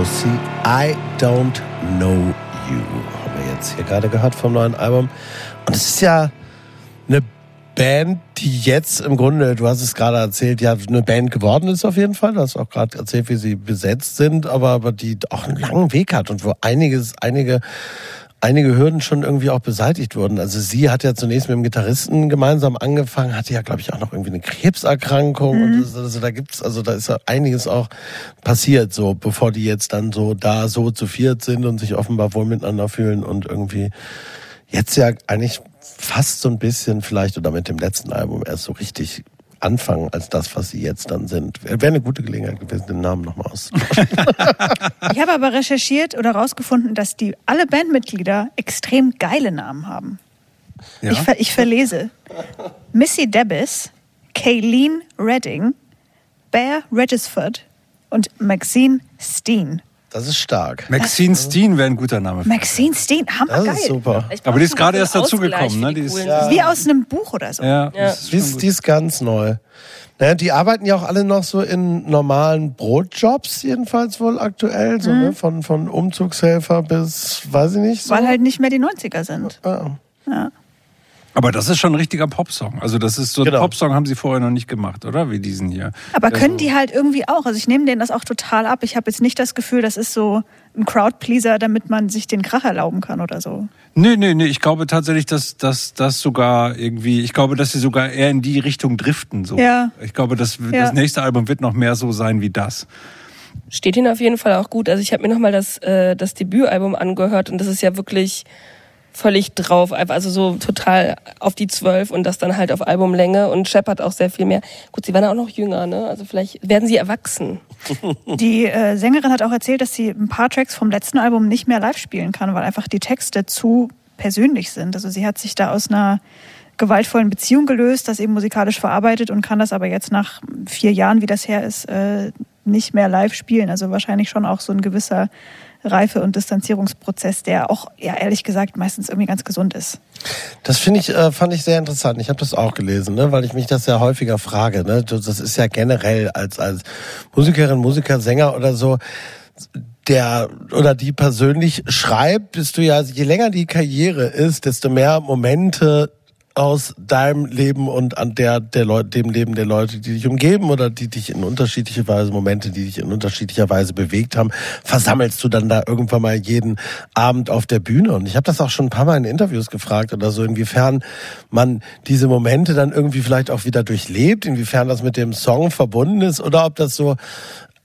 Pussy, I Don't Know You. Haben wir jetzt hier gerade gehört vom neuen Album. Und es ist ja eine Band, die jetzt im Grunde, du hast es gerade erzählt, ja eine Band geworden ist auf jeden Fall. Du hast auch gerade erzählt, wie sie besetzt sind, aber, aber die auch einen langen Weg hat und wo einiges, einige einige Hürden schon irgendwie auch beseitigt wurden. Also sie hat ja zunächst mit dem Gitarristen gemeinsam angefangen, hatte ja, glaube ich, auch noch irgendwie eine Krebserkrankung. Und das, also da gibt's, also da ist ja einiges auch passiert, so bevor die jetzt dann so da so zu viert sind und sich offenbar wohl miteinander fühlen und irgendwie jetzt ja eigentlich fast so ein bisschen vielleicht oder mit dem letzten Album erst so richtig anfangen als das, was sie jetzt dann sind. Wäre eine gute Gelegenheit gewesen, den Namen nochmal auszutauschen. (laughs) Ich habe aber recherchiert oder rausgefunden, dass die alle Bandmitglieder extrem geile Namen haben. Ja? Ich, ver ich verlese. Missy Debis, Kayleen Redding, Bear Regisford und Maxine Steen. Das ist stark. Maxine Steen wäre ein guter Name. für- Maxine Steen, Das hammergeil. ist super. Ich Aber die ist gerade erst dazugekommen, ne? Die ist- Ja. Wie aus einem Buch oder so. Ja, Ja. das ist Die ist, gut. die ist ganz neu. Naja, die arbeiten ja auch alle noch so in normalen Brotjobs, jedenfalls wohl aktuell, so, ne? von, von Umzugshelfer bis, weiß ich nicht. So. Weil halt nicht mehr die 90er sind. ja. Ja. Aber das ist schon ein richtiger Popsong. Also das ist so ein Genau. Popsong haben sie vorher noch nicht gemacht, oder? Wie diesen hier. Aber Der können die halt irgendwie auch. Also ich nehme denen das auch total ab. Ich habe jetzt nicht das Gefühl, das ist so ein Crowdpleaser, damit man sich den Krach erlauben kann oder so. Nee, nee, nee. Ich glaube tatsächlich, dass dass das sogar irgendwie, ich glaube, dass sie sogar eher in die Richtung driften. So. Ja. Ich glaube, das, Ja. das nächste Album wird noch mehr so sein wie das. Steht ihnen auf jeden Fall auch gut. Also ich habe mir nochmal das, äh, das Debütalbum angehört und das ist ja wirklich völlig drauf, also so total auf die Zwölf und das dann halt auf Albumlänge und Shepard auch sehr viel mehr. Gut, sie waren auch noch jünger, ne? Also vielleicht werden sie erwachsen. (laughs) Die äh, Sängerin hat auch erzählt, dass sie ein paar Tracks vom letzten Album nicht mehr live spielen kann, weil einfach die Texte zu persönlich sind. Also sie hat sich da aus einer gewaltvollen Beziehung gelöst, das eben musikalisch verarbeitet und kann das aber jetzt nach vier Jahren, wie das her ist, äh, nicht mehr live spielen. Also wahrscheinlich schon auch so ein gewisser Reife- und Distanzierungsprozess, der auch, ja ehrlich gesagt, meistens irgendwie ganz gesund ist. Das finde ich, äh, fand ich sehr interessant. Ich habe das auch gelesen, ne, weil ich mich das ja häufiger frage. Ne? Das ist ja generell als als Musikerin, Musiker, Sänger oder so der oder die persönlich schreibt, bist du ja, je länger die Karriere ist, desto mehr Momente aus deinem Leben und an der, der Leute, dem Leben der Leute, die dich umgeben oder die dich in unterschiedliche Weise, Momente, die dich in unterschiedlicher Weise bewegt haben, versammelst du dann da irgendwann mal jeden Abend auf der Bühne. Und ich habe das auch schon ein paar Mal in Interviews gefragt oder so, inwiefern man diese Momente dann irgendwie vielleicht auch wieder durchlebt, inwiefern das mit dem Song verbunden ist oder ob das so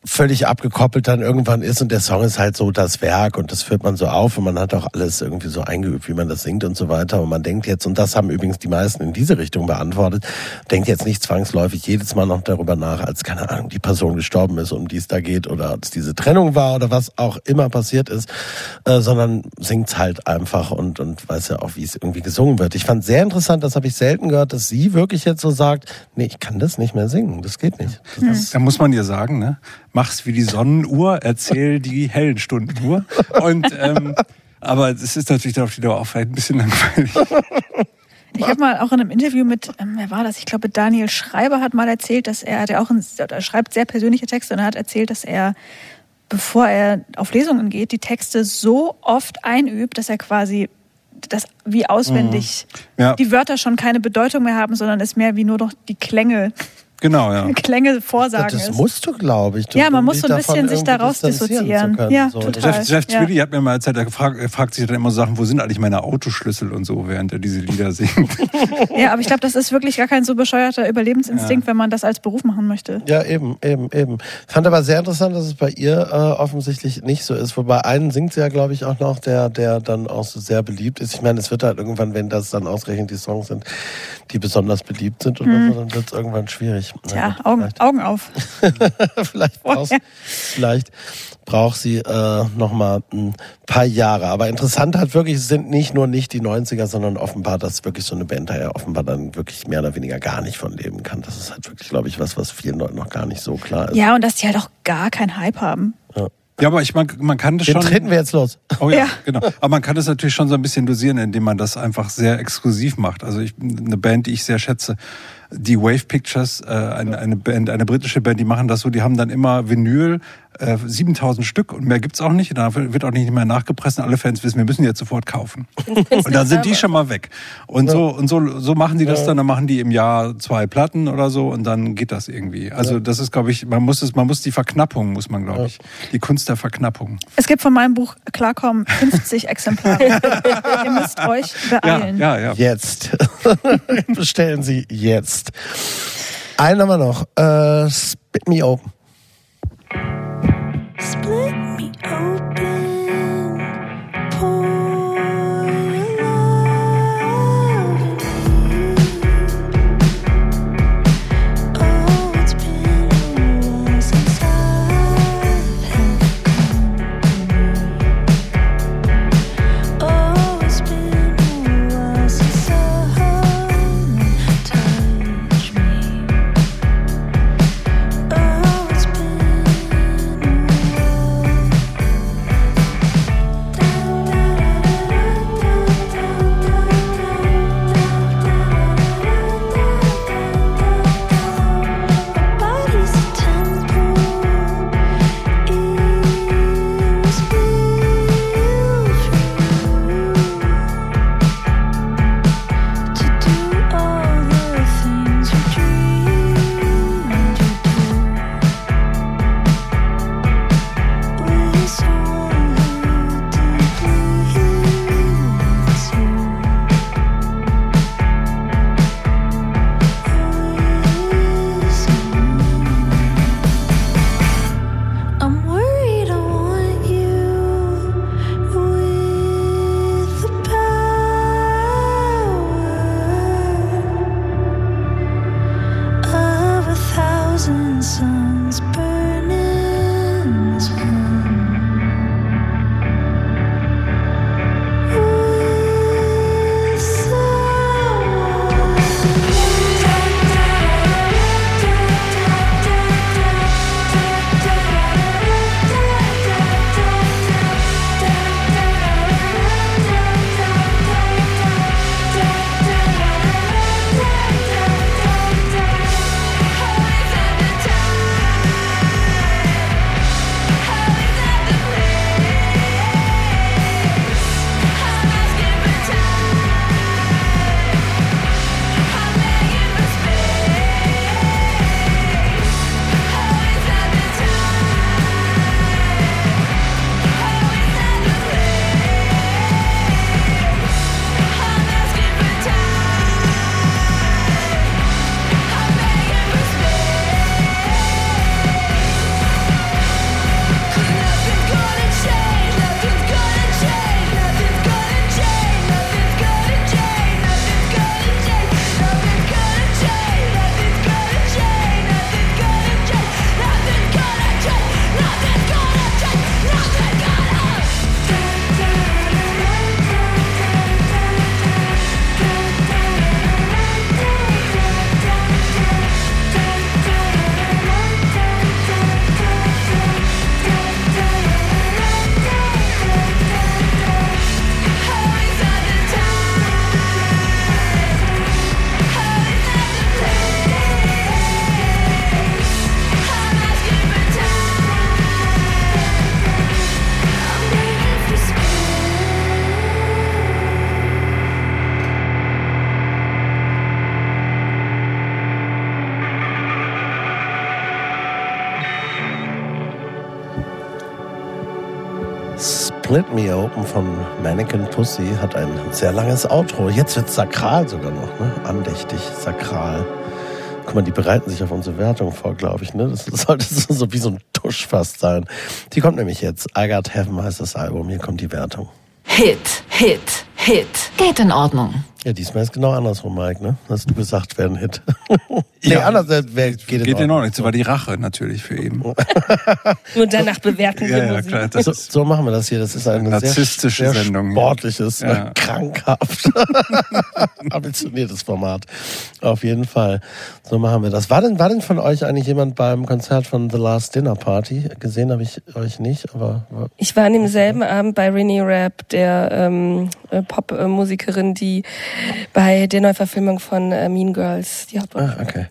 völlig abgekoppelt dann irgendwann ist und der Song ist halt so das Werk und das führt man so auf und man hat auch alles irgendwie so eingeübt, wie man das singt und so weiter und man denkt jetzt, und das haben übrigens die meisten in diese Richtung beantwortet, denkt jetzt nicht zwangsläufig jedes Mal noch darüber nach, als, keine Ahnung, die Person gestorben ist, um die es da geht oder als diese Trennung war oder was auch immer passiert ist, äh, sondern singt's halt einfach und, und weiß ja auch, wie es irgendwie gesungen wird. Ich fand sehr interessant, das habe ich selten gehört, dass sie wirklich jetzt so sagt, nee, ich kann das nicht mehr singen, das geht nicht. Das ist Da muss man dir sagen, ne? Mach's wie die Sonnenuhr, erzähl die hellen Stunden nur. Und ähm, aber es ist natürlich auf die Dauer auch vielleicht ein bisschen langweilig. Ich habe mal auch in einem Interview mit, ähm, wer war das? Ich glaube, Daniel Schreiber hat mal erzählt, dass er, ja auch ein, er schreibt sehr persönliche Texte und er hat erzählt, dass er, bevor er auf Lesungen geht, die Texte so oft einübt, dass er quasi das wie auswendig Ja. die Wörter schon keine Bedeutung mehr haben, sondern es mehr wie nur noch die Klänge, Genau, ja. (laughs) Klänge vorsagen das ist. musst du, glaube ich. Ja, man muss so ein bisschen sich daraus dissoziieren. können. Ja, So. total. Jeff, Jeff Ja. Tweedy hat mir mal erzählt, er fragt, er fragt sich dann immer Sachen, wo sind eigentlich meine Autoschlüssel und so, während er diese Lieder singt. (laughs) Ja, aber ich glaube, das ist wirklich gar kein so bescheuerter Überlebensinstinkt, wenn man das als Beruf machen möchte. Ja, eben, eben, eben. Fand aber sehr interessant, dass es bei ihr äh, offensichtlich nicht so ist. Wobei einen singt sie ja, glaube ich, auch noch, der, der dann auch so sehr beliebt ist. Ich meine, es wird halt irgendwann, wenn das dann ausgerechnet die Songs sind, die besonders beliebt sind oder so, dann wird es irgendwann schwierig. Tja, gut, Augen, vielleicht- Augen auf. (laughs) vielleicht brauchst, vielleicht braucht sie äh, noch mal ein paar Jahre. Aber interessant halt wirklich, es sind nicht nur nicht die 90er, sondern offenbar, dass wirklich so eine Band da ja offenbar dann wirklich mehr oder weniger gar nicht von leben kann. Das ist halt wirklich, glaube ich, was, was vielen Leuten noch gar nicht so klar ist. Ja, und dass die halt auch gar keinen Hype haben. Ja, aber ich man, man kann das Den schon. treten wir jetzt los. Oh ja, Ja. genau. Aber man kann das natürlich schon so ein bisschen dosieren, indem man das einfach sehr exklusiv macht. Also ich, eine Band, die ich sehr schätze, die Wave Pictures, äh, eine, eine Band, eine britische Band, die machen das so, die haben dann immer Vinyl äh, 7000 Stück und mehr gibt's auch nicht. Und dann wird auch nicht mehr nachgepresst und alle Fans wissen, wir müssen jetzt sofort kaufen. (laughs) Und dann sind die schon mal weg. Und so und so so machen die das dann. Dann machen die im Jahr zwei Platten oder so und dann geht das irgendwie. Also das ist, glaube ich, man muss es, man muss die Verknappung, muss man, glaube ich, die Kunst der Verknappung. Es gibt von meinem Buch Klarkommen 50 (laughs) Exemplare. Ihr müsst euch Ja, beeilen. ja, ja. Jetzt. (laughs) Bestellen Sie jetzt. Einen haben wir noch. Äh, Spit Me Open. Split Split Me Open von Mannequin Pussy hat ein sehr langes Outro. Jetzt wird sakral sogar noch, ne? Andächtig, sakral. Guck mal, die bereiten sich auf unsere Wertung vor, glaube ich. Ne? Das (laughs) sollte so, wie so ein Tusch fast sein. Die kommt nämlich jetzt. I Got Heaven heißt das Album. Hier kommt die Wertung. Hit, Hit, Hit. Geht in Ordnung. Ja, diesmal ist genau andersrum, Mike. Ne? Hast du gesagt, wäre ein Hit. (laughs) nee, Ja. anders äh, wer, geht, Geht in in Ordnung. Das war die Rache natürlich für ihn. (laughs) Und danach bewerten wir Ja, klar. Das So, ist, so machen wir das hier. Das ist eine Narzisstische sehr, sehr Sendung sportliches, Ja. äh, (laughs) krankhaft (laughs) ambitioniertes Format. Auf jeden Fall. So machen wir das. War denn, war denn von euch eigentlich jemand beim Konzert von The Last Dinner Party? Gesehen habe ich euch nicht, aber Ich war an demselben Abend bei Renee Rapp, der ähm, äh, Popmusikerin, die bei der Neuverfilmung von äh, Mean Girls die Hauptrolle ah, okay.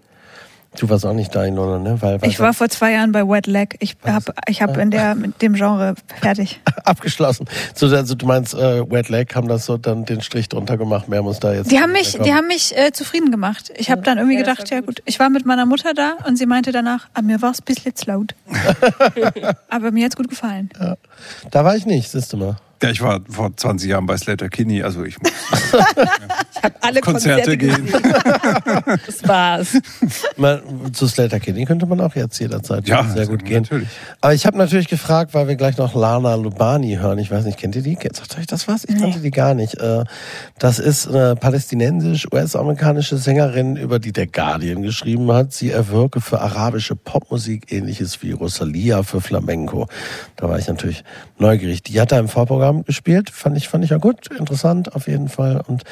Du warst auch nicht da, Ilona, ne? Weil, weil Ich war vor zwei Jahren bei Wet Leg. Ich habe ich hab in der, mit dem Genre fertig. (laughs) abgeschlossen. So, also du meinst, äh, Wet Leg haben das so dann den Strich drunter gemacht, mehr muss da jetzt. Die haben mich, die haben mich äh, zufrieden gemacht. Ich habe dann irgendwie gedacht, ja gut, ich war mit meiner Mutter da und sie meinte danach, ah, mir war es ein bisschen zu laut. (laughs) Aber mir hat's gut gefallen. Da war ich nicht, siehst du mal. Ja, ich war vor 20 Jahren bei Slater Kinney, also ich (laughs) muss Alle Konzerte Konzerte, gehen. Das war's. Mal, zu Slater Kinney könnte man auch jetzt jederzeit Ja, sehr gut gehen. natürlich. Aber ich habe natürlich gefragt, weil wir gleich noch Lana Lubani hören. Ich weiß nicht, kennt ihr die? Sagt euch das was? Ich kannte die gar nicht. Äh, Das ist eine palästinensisch-US-amerikanische Sängerin, über die der Guardian geschrieben hat. Sie erwirke für arabische Popmusik ähnliches wie Rosalia für Flamenco. Da war ich natürlich neugierig. Die hat da im Vorprogramm gespielt. Fand ich, fand ich ja gut, interessant auf jeden Fall. Und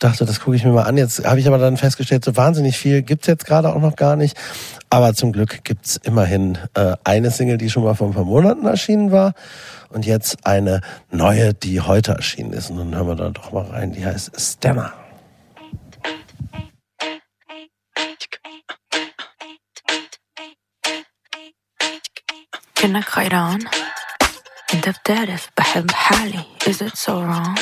dachte, das gucke ich mir mal an. Jetzt habe ich aber dann festgestellt, so wahnsinnig viel gibt es jetzt gerade auch noch gar nicht. Aber zum Glück gibt es immerhin äh, eine Single, die schon mal vor ein paar Monaten erschienen war. Und jetzt eine neue, die heute erschienen ist. Und dann hören wir da doch mal rein. Die heißt Stemmer. Can I cry down? And if that is bad, Is it so wrong?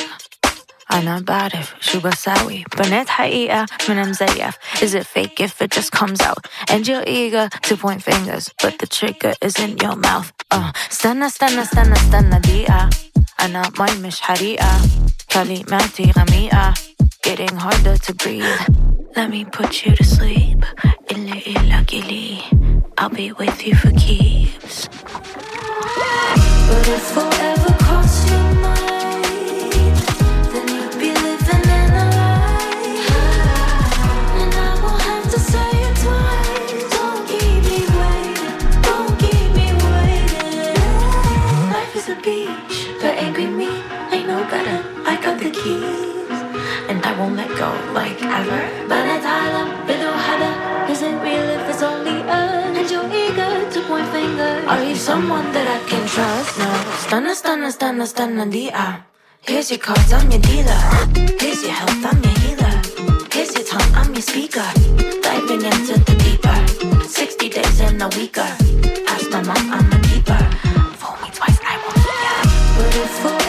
أنا بعرف شو بساوي بنات حقيقة من مزيف Is it fake if it just comes out And you're eager to point fingers But the trigger is in your mouth uh, استنى استنى استنى استنى دقيقة أنا مي مش حريقة كلماتي غميقة Getting harder to breathe Let me put you to sleep اللي إلك إلي I'll be with you for keeps But if forever costs your won't let go like ever. But it's Tyler, below Heather. Is it real if it's only us? And you're eager to point fingers. Are you someone that I can trust? No. Stunna, stunna, stunna, stunna, the ah. Here's your cards, I'm your dealer. Here's your health, I'm your healer. Here's your tongue, I'm your speaker. Diving into the deeper. 60 days in a weeker. Ask my mom, I'm a keeper. Fool me twice, I won't ya. But if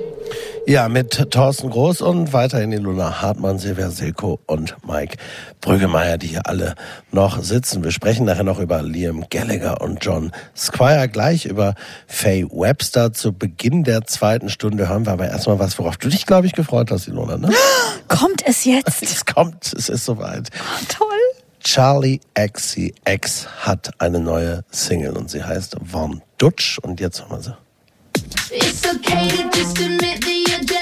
Ja, mit Thorsten Groß und weiterhin Ilona Hartmann, Silvia Silko und Mike Brüggemeier, die hier alle noch sitzen. Wir sprechen nachher noch über Liam Gallagher und John Squire, gleich über Faye Webster. Zu Beginn der zweiten Stunde hören wir aber erstmal was, worauf du dich, glaube ich, gefreut hast, Ilona. Ne? (gasps) Kommt es jetzt? (laughs) Es kommt, es ist soweit. Toll. Charlie XCX hat eine neue Single und sie heißt Von Dutch und jetzt hören wir sie. It's okay to just admit that you're jealous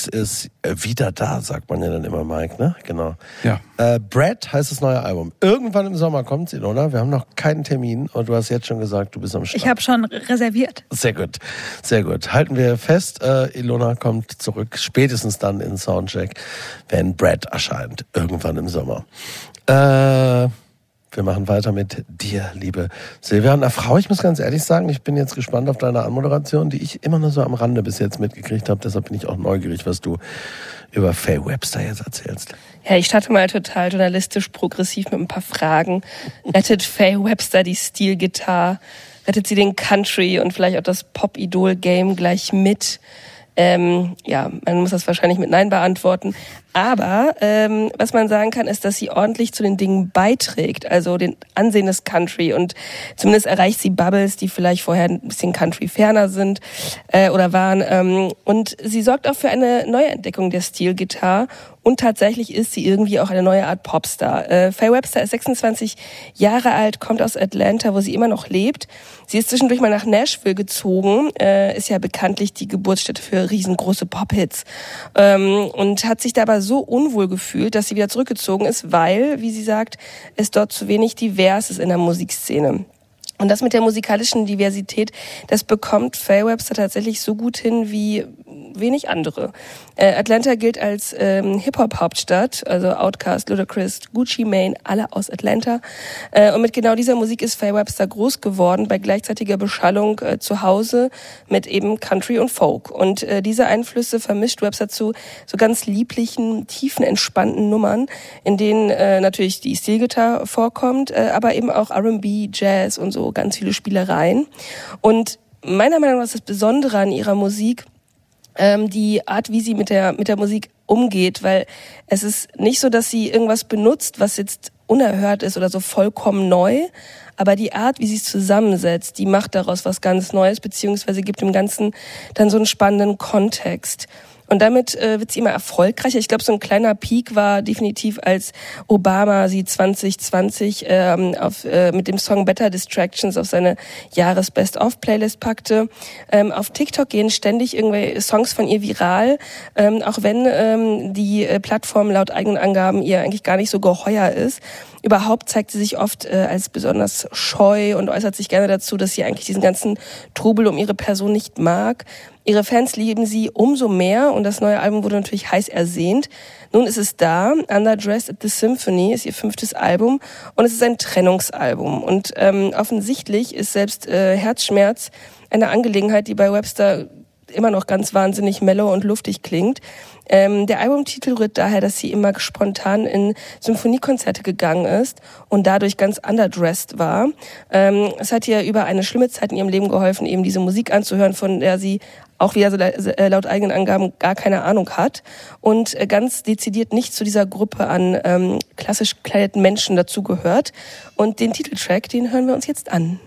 CX ist äh, wieder da, sagt man ja dann immer, Mike, ne? Genau. Ja. Äh, Brad heißt das neue Album. Irgendwann im Sommer kommt Ilona. Wir haben noch keinen Termin und du hast jetzt schon gesagt, du bist am Start. Ich habe schon reserviert. Sehr gut, sehr gut. Halten wir fest, äh, Ilona kommt zurück, spätestens dann in Soundcheck, wenn Brad erscheint, irgendwann im Sommer. Äh, wir machen weiter mit dir, liebe Silvia. Und Frau, ich muss ganz ehrlich sagen, ich bin jetzt gespannt auf deine Anmoderation, die ich immer nur so am Rande bis jetzt mitgekriegt habe. Deshalb bin ich auch neugierig, was du über Faye Webster jetzt erzählst. Ja, ich starte mal total journalistisch progressiv mit ein paar Fragen. Rettet Faye Webster die Steel-Gitarre? Rettet sie den Country und vielleicht auch das Pop-Idol-Game gleich mit? Ähm, ja, man muss das wahrscheinlich mit Nein beantworten. Aber ähm, was man sagen kann, ist, dass sie ordentlich zu den Dingen beiträgt, also den Ansehen des Country. Und zumindest erreicht sie Bubbles, die vielleicht vorher ein bisschen Country ferner sind äh, oder waren. Ähm, und sie sorgt auch für eine Neuentdeckung der Steel-Gitarre. Und tatsächlich ist sie irgendwie auch eine neue Art Popstar. Äh, Faye Webster ist 26 Jahre alt, kommt aus Atlanta, wo sie immer noch lebt. Sie ist zwischendurch mal nach Nashville gezogen, äh, ist ja bekanntlich die Geburtsstätte für riesengroße Pop-Hits ähm, und hat sich dabei so unwohl gefühlt, dass sie wieder zurückgezogen ist, weil, wie sie sagt, es dort zu wenig divers ist in der Musikszene. Und das mit der musikalischen Diversität, das bekommt Faye Webster tatsächlich so gut hin wie wenig andere. Äh, Atlanta gilt als ähm, Hip-Hop-Hauptstadt, also Outkast, Ludacris, Gucci Mane, alle aus Atlanta. Äh, und mit genau dieser Musik ist Faye Webster groß geworden, bei gleichzeitiger Beschallung äh, zu Hause mit eben Country und Folk. Und äh, diese Einflüsse vermischt Webster zu so ganz lieblichen, tiefen, entspannten Nummern, in denen äh, natürlich die Steelgitarre vorkommt, äh, aber eben auch R&B, Jazz und so ganz viele Spielereien. Und meiner Meinung nach ist das Besondere an ihrer Musik, ähm, die Art, wie sie mit der, mit der Musik umgeht, weil es ist nicht so, dass sie irgendwas benutzt, was jetzt unerhört ist oder so vollkommen neu, aber die Art, wie sie es zusammensetzt, die macht daraus was ganz Neues, beziehungsweise gibt dem Ganzen dann so einen spannenden Kontext. Und damit äh, wird sie immer erfolgreicher. Ich glaube, so ein kleiner Peak war definitiv, als Obama sie 2020 ähm, auf, äh, mit dem Song Better Distractions auf seine Jahres-Best-of-Playlist packte. Ähm, auf TikTok gehen ständig irgendwelche Songs von ihr viral, ähm, auch wenn ähm, die äh, Plattform laut eigenen Angaben ihr eigentlich gar nicht so geheuer ist. Überhaupt zeigt sie sich oft äh, als besonders scheu und äußert sich gerne dazu, dass sie eigentlich diesen ganzen Trubel um ihre Person nicht mag. Ihre Fans lieben sie umso mehr und das neue Album wurde natürlich heiß ersehnt. Nun ist es da. Underdressed at the Symphony ist ihr fünftes Album und es ist ein Trennungsalbum. Und ähm, offensichtlich ist selbst äh, Herzschmerz eine Angelegenheit, die bei Webster immer noch ganz wahnsinnig mellow und luftig klingt. Ähm, der Albumtitel rührt daher, dass sie immer spontan in Symphoniekonzerte gegangen ist und dadurch ganz underdressed war. Ähm, es hat ihr über eine schlimme Zeit in ihrem Leben geholfen, eben diese Musik anzuhören, von der sie auch wieder äh, laut eigenen Angaben gar keine Ahnung hat und äh, ganz dezidiert nicht zu dieser Gruppe an ähm, klassisch gekleideten Menschen dazugehört. Und den Titeltrack, den hören wir uns jetzt an.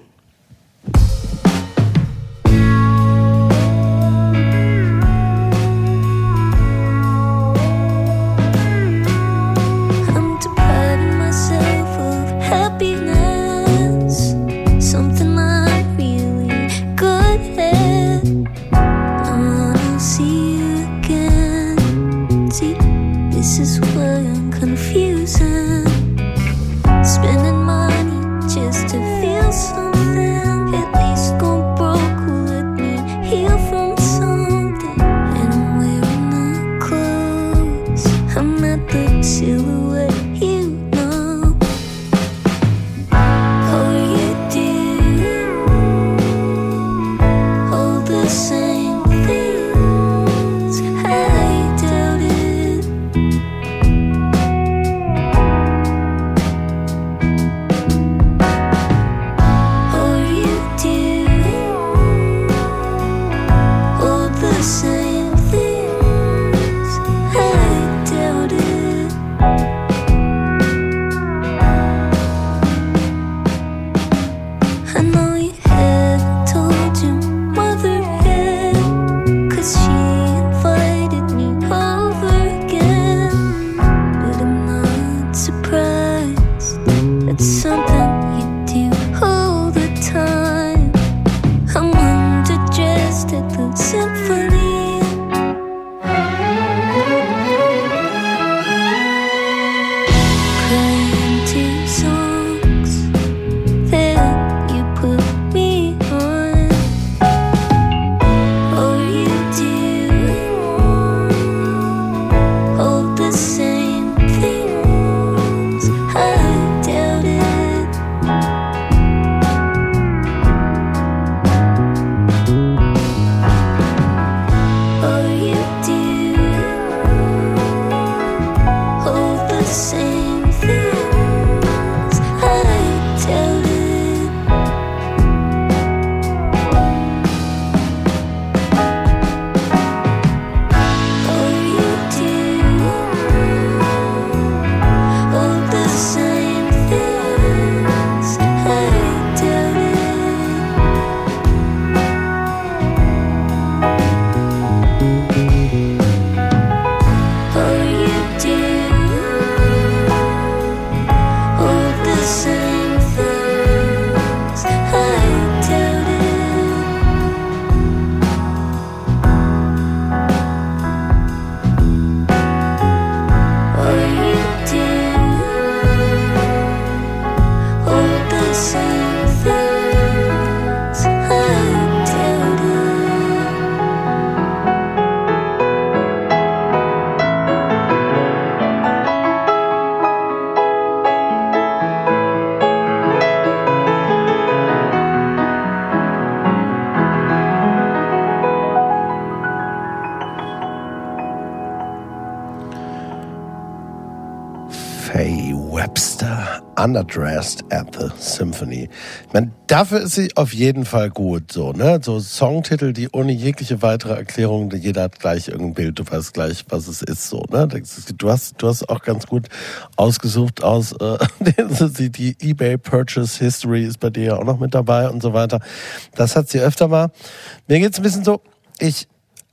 Underdressed at the Symphony. Ich meine, dafür ist sie auf jeden Fall gut, so, ne? So Songtitel, die ohne jegliche weitere Erklärung, jeder hat gleich irgendein Bild, du weißt gleich, was es ist, so, ne? Du hast, du hast auch ganz gut ausgesucht aus, äh, (laughs) die, die eBay Purchase History ist bei dir ja auch noch mit dabei und so weiter. Das hat sie öfter mal. Mir geht's ein bisschen so, ich,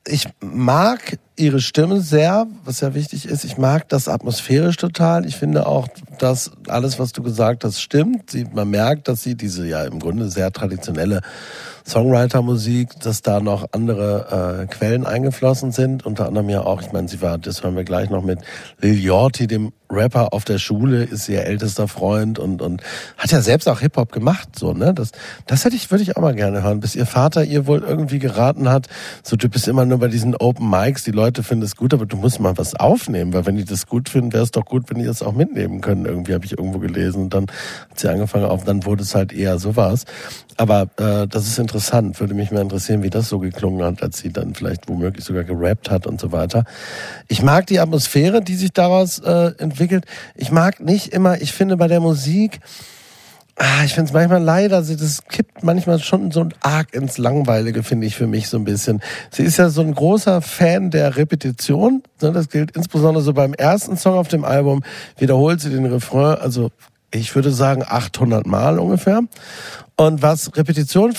ich mag ihre Stimme sehr, was ja wichtig ist. Ich mag das atmosphärisch total. Ich finde auch, dass alles, was du gesagt hast, stimmt. Man merkt, dass sie diese ja im Grunde sehr traditionelle Songwriter-Musik, dass da noch andere äh, Quellen eingeflossen sind. Unter anderem ja auch, ich meine, sie war, das hören wir gleich noch mit Lil Yorti, dem Rapper auf der Schule, ist ihr ältester Freund und, und hat ja selbst auch Hip-Hop gemacht, so, ne? Das, das hätte ich, würde ich auch mal gerne hören, bis ihr Vater ihr wohl irgendwie geraten hat, so, du bist immer nur bei diesen Open Mics, die Leute finden es gut, aber du musst mal was aufnehmen, weil wenn die das gut finden, wäre es doch gut, wenn die das auch mitnehmen können, irgendwie habe ich irgendwo gelesen und dann hat sie angefangen auf, dann wurde es halt eher sowas. Aber äh, das ist interessant, würde mich mal interessieren, wie das so geklungen hat, als sie dann vielleicht womöglich sogar gerappt hat und so weiter. Ich mag die Atmosphäre, die sich daraus äh, entwickelt. Ich mag nicht immer, ich finde bei der Musik, ah, ich finde es manchmal leider, sie- das kippt manchmal schon so arg ins Langweilige, finde ich für mich so ein bisschen. Sie ist ja so ein großer Fan der Repetition. ne, Das gilt insbesondere so beim ersten Song auf dem Album. Wiederholt sie den Refrain, also ich würde sagen 800 Mal ungefähr. Und was Repetition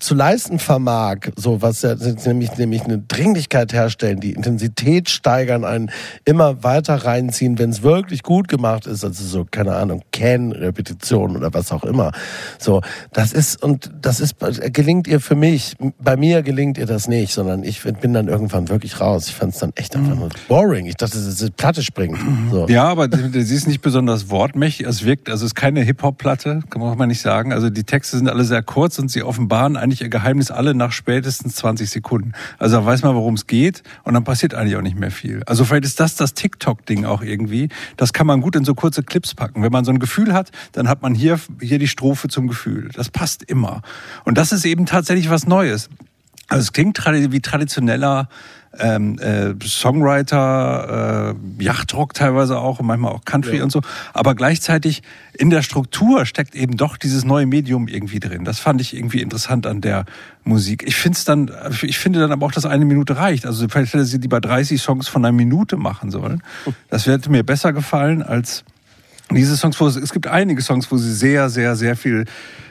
zu leisten vermag, so was ja nämlich nämlich eine Dringlichkeit herstellen, die Intensität steigern, einen immer weiter reinziehen, wenn es wirklich gut gemacht ist, also so keine Ahnung, Can Repetition oder was auch immer. So, das ist und das ist gelingt ihr für mich, bei mir gelingt ihr das nicht, sondern ich bin dann irgendwann wirklich raus. Ich fand es dann echt einfach nur boring. Ich dachte, das ist Platte springt. So. Ja, aber sie ist nicht besonders wortmächtig. Es wirkt, also es ist keine Hip-Hop-Platte, kann man nicht sagen. Also die Texte sind alle sehr kurz und sie offenbaren eigentlich ihr Geheimnis alle nach spätestens 20 Sekunden. Also da weiß man, worum es geht und dann passiert eigentlich auch nicht mehr viel. Also vielleicht ist das das TikTok-Ding auch irgendwie. Das kann man gut in so kurze Clips packen. Wenn man so ein Gefühl hat, dann hat man hier, hier die Strophe zum Gefühl. Das passt immer. Und das ist eben tatsächlich was Neues. Also es klingt wie traditioneller ähm, äh, Songwriter, äh, Yachtrock teilweise auch und manchmal auch Country und so. Aber gleichzeitig in der Struktur steckt eben doch dieses neue Medium irgendwie drin. Das fand ich irgendwie interessant an der Musik. Ich finde dann, ich finde dann aber auch, dass eine Minute reicht. Also vielleicht hätte sie lieber 30 Songs von einer Minute machen sollen. Das hätte mir besser gefallen als diese Songs, wo es, es gibt einige Songs, wo sie sehr, sehr, sehr viel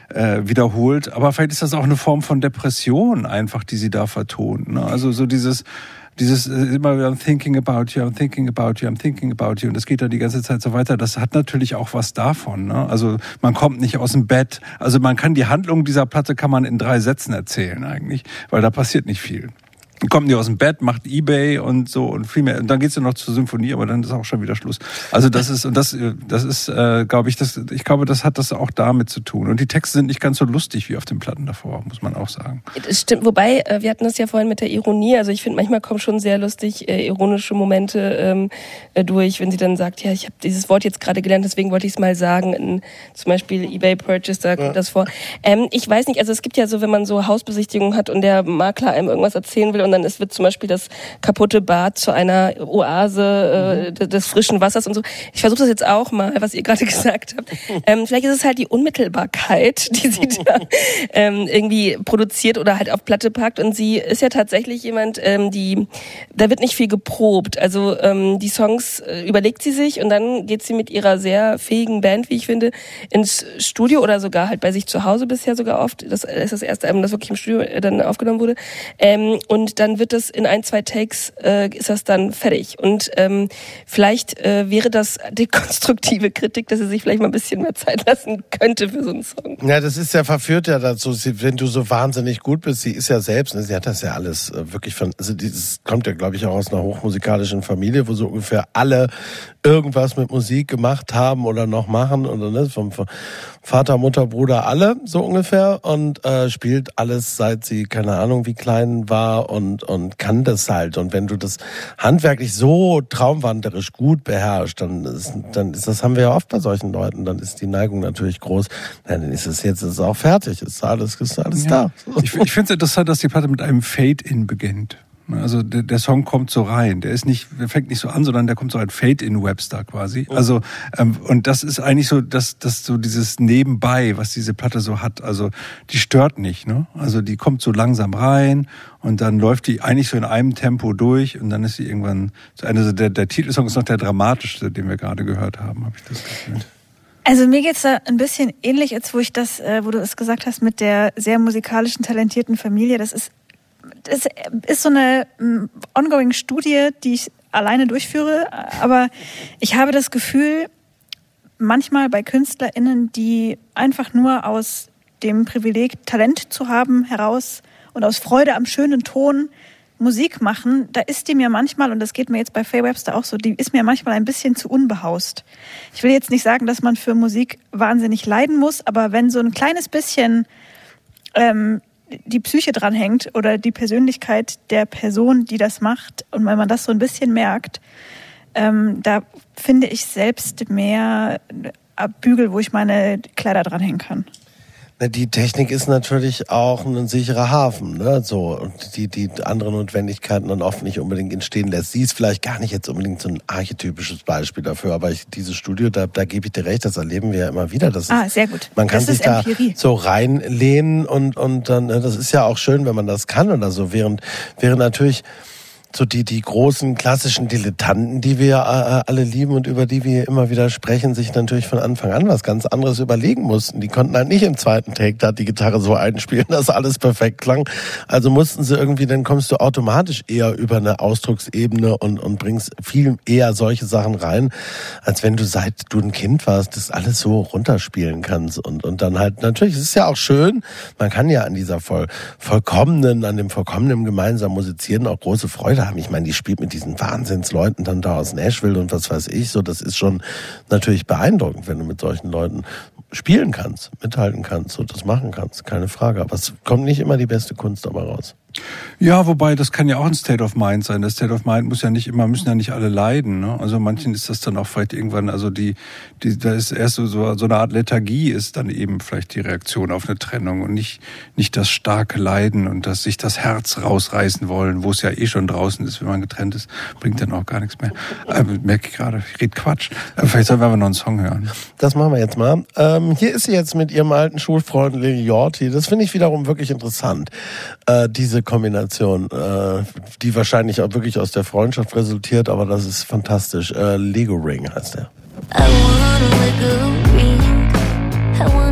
äh, wiederholt, aber vielleicht ist das auch eine Form von Depression einfach, die sie da vertont. Ne? Also so dieses, dieses äh, immer wieder I'm thinking about you, I'm thinking about you, I'm thinking about you und das geht dann die ganze Zeit so weiter. Das hat natürlich auch was davon. Ne? Also man kommt nicht aus dem Bett. Also man kann die Handlung dieser Platte kann man in drei Sätzen erzählen eigentlich, weil da passiert nicht viel kommt nicht aus dem Bett, macht Ebay und so und viel mehr. Und dann geht's ja noch zur Symphonie, aber dann ist auch schon wieder Schluss. Also das ist und das äh, das ist, äh, glaube ich, das ich glaube, das hat das auch damit zu tun. Und die Texte sind nicht ganz so lustig wie auf den Platten davor, muss man auch sagen. Das stimmt, wobei, äh, wir hatten das ja vorhin mit der Ironie, also ich finde, manchmal kommen schon sehr lustig äh, ironische Momente ähm, äh, durch, wenn sie dann sagt, ja, ich habe dieses Wort jetzt gerade gelernt, deswegen wollte ich es mal sagen, in, zum Beispiel eBay Purchase, da kommt das vor. Ähm, ich weiß nicht, also es gibt ja so, wenn man so Hausbesichtigungen hat und der Makler einem irgendwas erzählen will und dann ist, wird zum Beispiel das kaputte Bad zu einer Oase äh, des frischen Wassers und so. Ich versuche das jetzt auch mal, was ihr gerade (laughs) gesagt habt. Ähm, vielleicht ist es halt die Unmittelbarkeit, die sie (laughs) da ähm, irgendwie produziert oder halt auf Platte packt. Und sie ist ja tatsächlich jemand, ähm, die, da wird nicht viel geprobt. Also ähm, die Songs äh, überlegt sie sich und dann geht sie mit ihrer sehr fähigen Band, wie ich finde, ins Studio oder sogar halt bei sich zu Hause bisher sogar oft. Das ist das erste Album, das wirklich im Studio äh, dann aufgenommen wurde. Ähm, und dann wird das in ein, zwei Takes, äh, ist das dann fertig. Und ähm, vielleicht äh, wäre das die (laughs) konstruktive Kritik, dass sie sich vielleicht mal ein bisschen mehr Zeit lassen könnte für so einen Song. Ja, das ist ja verführt ja dazu, sie, wenn du so wahnsinnig gut bist, sie ist ja selbst, ne, sie hat das ja alles äh, wirklich von, also dieses kommt ja, glaube ich, auch aus einer hochmusikalischen Familie, wo so ungefähr alle irgendwas mit Musik gemacht haben oder noch machen oder ne, vom, vom Vater, Mutter, Bruder, alle so ungefähr und äh, spielt alles seit sie keine Ahnung wie klein war und und kann das halt und wenn du das handwerklich so traumwanderisch gut beherrschst, dann ist, dann ist das haben wir ja oft bei solchen Leuten, dann ist die Neigung natürlich groß, Na, dann ist es jetzt ist es auch fertig, ist alles ist alles da. Ich, ich finde es interessant, dass die Platte mit einem Fade-In beginnt. Also der, der Song kommt so rein. Der ist nicht, der fängt nicht so an, sondern der kommt so ein Fade in Webster quasi. Also ähm, und das ist eigentlich so, dass das so dieses Nebenbei, was diese Platte so hat. Also die stört nicht. Ne? Also die kommt so langsam rein und dann läuft die eigentlich so in einem Tempo durch und dann ist sie irgendwann zu Ende. Also der, der Titelsong ist noch der dramatischste, den wir gerade gehört haben, habe ich das Gefühl. Also mir geht's da ein bisschen ähnlich, jetzt wo ich das, äh, wo du es gesagt hast, mit der sehr musikalischen, talentierten Familie. Das ist, das ist so eine mm, ongoing Studie, die ich alleine durchführe. Aber ich habe das Gefühl, manchmal bei KünstlerInnen, die einfach nur aus dem Privileg, Talent zu haben, heraus und aus Freude am schönen Ton Musik machen, da ist die mir manchmal, und das geht mir jetzt bei Faye Webster auch so, die ist mir manchmal ein bisschen zu unbehaust. Ich will jetzt nicht sagen, dass man für Musik wahnsinnig leiden muss, aber wenn so ein kleines bisschen ähm, die Psyche dranhängt oder die Persönlichkeit der Person, die das macht, und wenn man das so ein bisschen merkt, ähm, da finde ich selbst mehr Bügel, wo ich meine Kleider dranhängen kann. Die Technik ist natürlich auch ein sicherer Hafen, ne? So und die die andere Notwendigkeiten dann oft nicht unbedingt entstehen lässt. Sie ist vielleicht gar nicht jetzt unbedingt so ein archetypisches Beispiel dafür, aber ich, dieses Studio, da, da gebe ich dir recht, das erleben wir ja immer wieder. Das Ah, ist, sehr gut. man kann Das sich da Empirie. so reinlehnen und und dann ne, das ist ja auch schön, wenn man das kann oder so. Während während natürlich so die, die großen klassischen Dilettanten, die wir äh, alle lieben und über die wir immer wieder sprechen, sich natürlich von Anfang an was ganz anderes überlegen mussten. Die konnten halt nicht im zweiten Take da die Gitarre so einspielen, (laughs) dass alles perfekt klang. Also mussten sie irgendwie, dann kommst du automatisch eher über eine Ausdrucksebene und, und bringst viel eher solche Sachen rein, als wenn du seit du ein Kind warst, das alles so runterspielen kannst. Und, und dann halt, natürlich, es ist ja auch schön, man kann ja an dieser voll, vollkommenen, an dem vollkommenen gemeinsamen Musizieren auch große Freude haben. Ich meine, die spielt mit diesen Wahnsinnsleuten dann da aus Nashville und was weiß ich, so, das ist schon natürlich beeindruckend, wenn du mit solchen Leuten spielen kannst, mithalten kannst, so das machen kannst, keine Frage. Aber es kommt nicht immer die beste Kunst dabei raus. Ja, wobei das kann ja auch ein State of Mind sein. Das State of Mind muss ja nicht immer, müssen ja nicht alle leiden. Ne? Also manchen ist das dann auch vielleicht irgendwann, also die, die, da ist erst so, so, eine Art Lethargie ist dann eben vielleicht die Reaktion auf eine Trennung und nicht, nicht das starke Leiden und das sich das Herz rausreißen wollen, wo es ja eh schon draußen ist, wenn man getrennt ist, bringt dann auch gar nichts mehr. Äh, merke ich gerade, ich rede Quatsch. Äh, vielleicht sollen wir aber noch einen Song hören. Das machen wir jetzt mal. Ähm, hier ist sie jetzt mit ihrem alten Schulfreund Lily Yorti. Das finde ich wiederum wirklich interessant. Äh, diese Kombination, äh, die wahrscheinlich auch wirklich aus der Freundschaft resultiert, aber das ist fantastisch. Äh, Lego Ring heißt er. I wanna let go ring. I want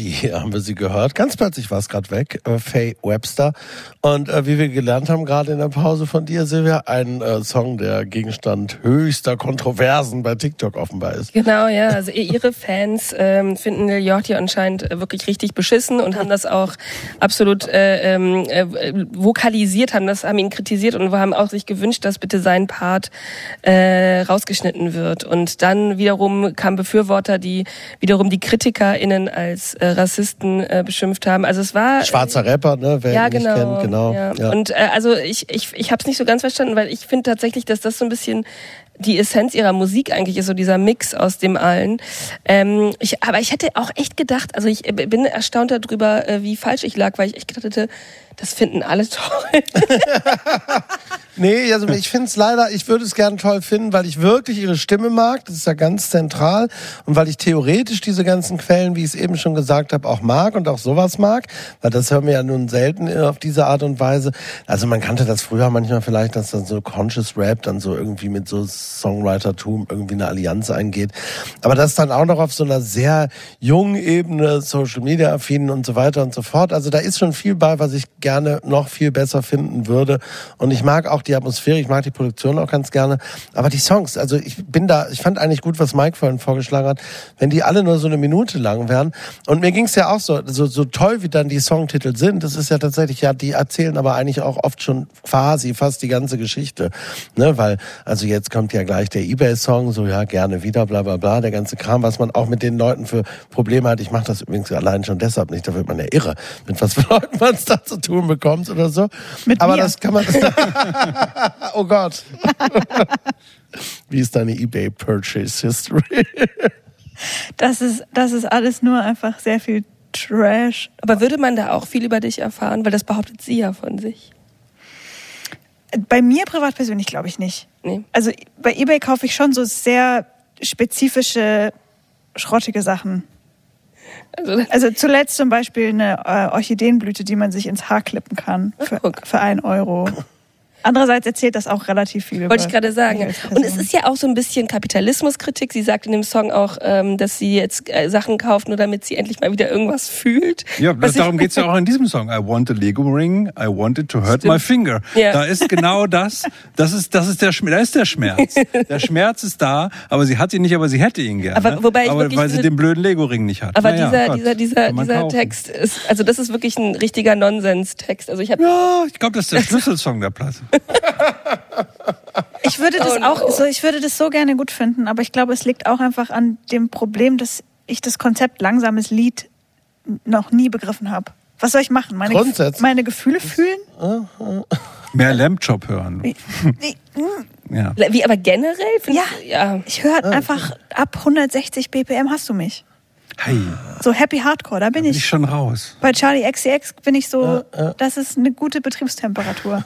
hier (laughs) haben wir sie gehört. Ganz plötzlich war es gerade weg, äh, Faye Webster. Und äh, wie wir gelernt haben, gerade in der Pause von dir, Silvia, ein äh, Song, der Gegenstand höchster Kontroversen bei TikTok offenbar ist. Genau, ja. Also ihre Fans ähm, finden Yachty anscheinend äh, wirklich richtig beschissen und haben das auch absolut äh, ähm, äh, vokalisiert, haben das, haben ihn kritisiert und haben auch sich gewünscht, dass bitte sein Part äh, rausgeschnitten wird. Und dann wiederum kamen Befürworter, die wiederum die KritikerInnen als äh, Rassisten äh, beschimpft haben. Also es war Schwarzer Rapper, ne? Wer ja, genau. kennt, genau. Ja. Ja. Und äh, also ich, ich, ich habe es nicht so ganz verstanden, weil ich finde tatsächlich, dass das so ein bisschen die Essenz ihrer Musik eigentlich ist, so dieser Mix aus dem allen. Ähm, ich, aber ich hätte auch echt gedacht, also ich äh, bin erstaunt darüber, äh, wie falsch ich lag, weil ich echt gedacht hätte, das finden alle toll. (laughs) (laughs) Nee, also ich finde es leider, ich würde es gern toll finden, weil ich wirklich ihre Stimme mag, das ist ja ganz zentral. Und weil ich theoretisch diese ganzen Quellen, wie ich es eben schon gesagt habe, auch mag und auch sowas mag, weil das hören wir ja nun selten auf diese Art und Weise. Also man kannte das früher manchmal vielleicht, dass dann so Conscious Rap dann so irgendwie mit so Songwritertum irgendwie eine Allianz eingeht, aber das dann auch noch auf so einer sehr jungen Ebene, Social Media affinen und so weiter und so fort. Also da ist schon viel bei, was ich gerne noch viel besser finden würde. Und ich mag auch die Atmosphäre, ich mag die Produktion auch ganz gerne. Aber die Songs, also ich bin da, ich fand eigentlich gut, was Mike vorhin vorgeschlagen hat, wenn die alle nur so eine Minute lang wären. Und mir ging es ja auch so, so, so toll, wie dann die Songtitel sind. Das ist ja tatsächlich, ja, die erzählen aber eigentlich auch oft schon quasi fast die ganze Geschichte. Ne? Weil, also jetzt kommt ja gleich der Ebay-Song, so ja, gerne wieder, bla bla bla, der ganze Kram, was man auch mit den Leuten für Probleme hat. Ich mache das übrigens allein schon deshalb nicht, da wird man ja irre, mit was für Leuten man es da zu tun bekommt oder so. Mit aber mir. das kann man. (laughs) (laughs) (laughs) oh Gott. (laughs) Wie ist deine eBay Purchase History? (laughs) Das ist, das ist alles nur einfach sehr viel Trash. Aber würde man da auch viel über dich erfahren? Weil das behauptet sie ja von sich. Bei mir privat persönlich glaube ich nicht. Nee. Also bei eBay kaufe ich schon so sehr spezifische, schrottige Sachen. Also, Also zuletzt zum Beispiel eine äh, Orchideenblüte, die man sich ins Haar klippen kann für, guck. für einen Euro. Andererseits erzählt das auch relativ viel. Wollte ich gerade sagen. Und es ist ja auch so ein bisschen Kapitalismuskritik. Sie sagt in dem Song auch, ähm, dass sie jetzt äh, Sachen kauft, nur damit sie endlich mal wieder irgendwas fühlt. Ja, Was darum ich- geht's ja (laughs) auch in diesem Song. I want a Lego ring, I want it to hurt Stimmt. my finger. Ja. Da ist genau (laughs) das. Das ist, das ist der Schmerz. Da ist der Schmerz. Der Schmerz ist da, aber sie hat ihn nicht, aber sie hätte ihn gerne. Aber wobei ich aber weil sie den blöden Lego-Ring nicht hat. Aber Naja, dieser, Gott, dieser, dieser, dieser kaufen. Text ist, also das ist wirklich ein richtiger Nonsens-Text. Also ich habe Ja, ich glaube, das ist der (laughs) Schlüsselsong der Platte. (laughs) Ich würde das Oh no. auch so, ich würde das so gerne gut finden, aber ich glaube, es liegt auch einfach an dem Problem, dass ich das Konzept langsames Lied noch nie begriffen habe. Was soll ich machen? Meine, Gef- Grundsätzlich. meine Gefühle fühlen? Mehr Lamb-Chop hören. Wie- Ja. wie aber generell Ja. ich, ja. Ich höre einfach ab 160 BPM hast du mich. Hey, So Happy Hardcore, da bin bin ich ich. schon raus. Bei Charlie XCX bin ich so, das ist eine gute Betriebstemperatur.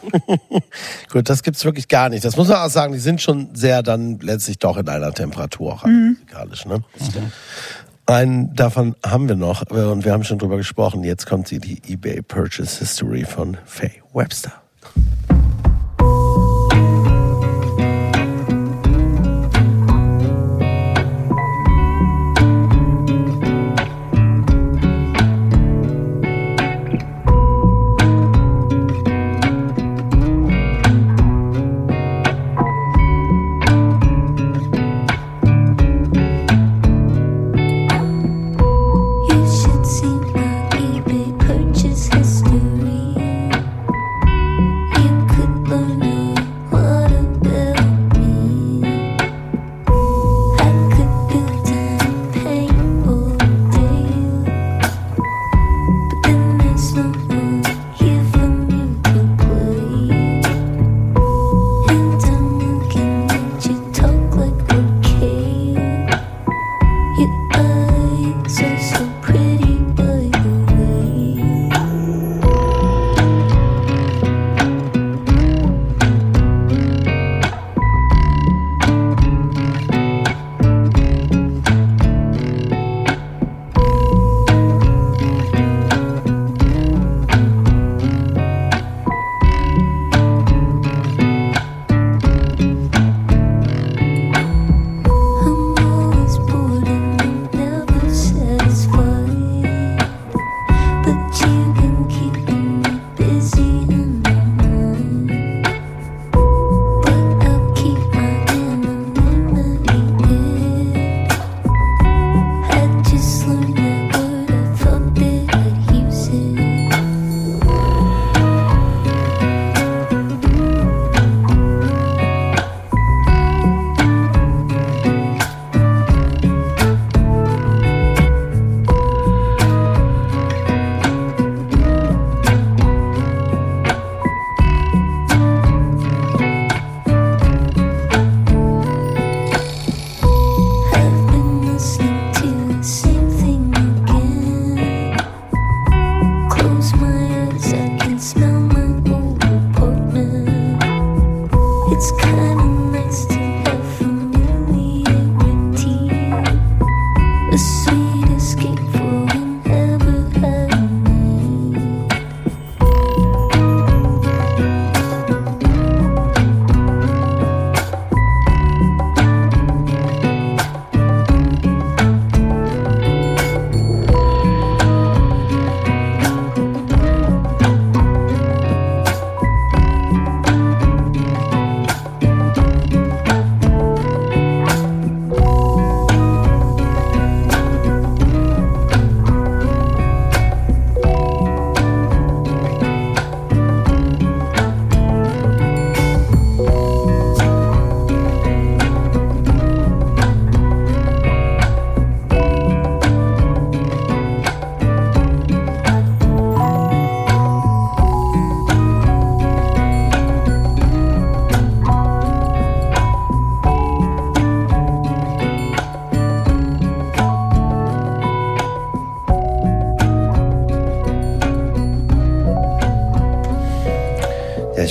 (laughs) Gut, das gibt's wirklich gar nicht. Das muss man auch sagen, die sind schon sehr dann letztlich doch in einer Temperatur auch Mhm. musikalisch. Ne? Einen davon haben wir noch äh, und wir haben schon drüber gesprochen. Jetzt kommt sie, die eBay Purchase History von Faye Webster.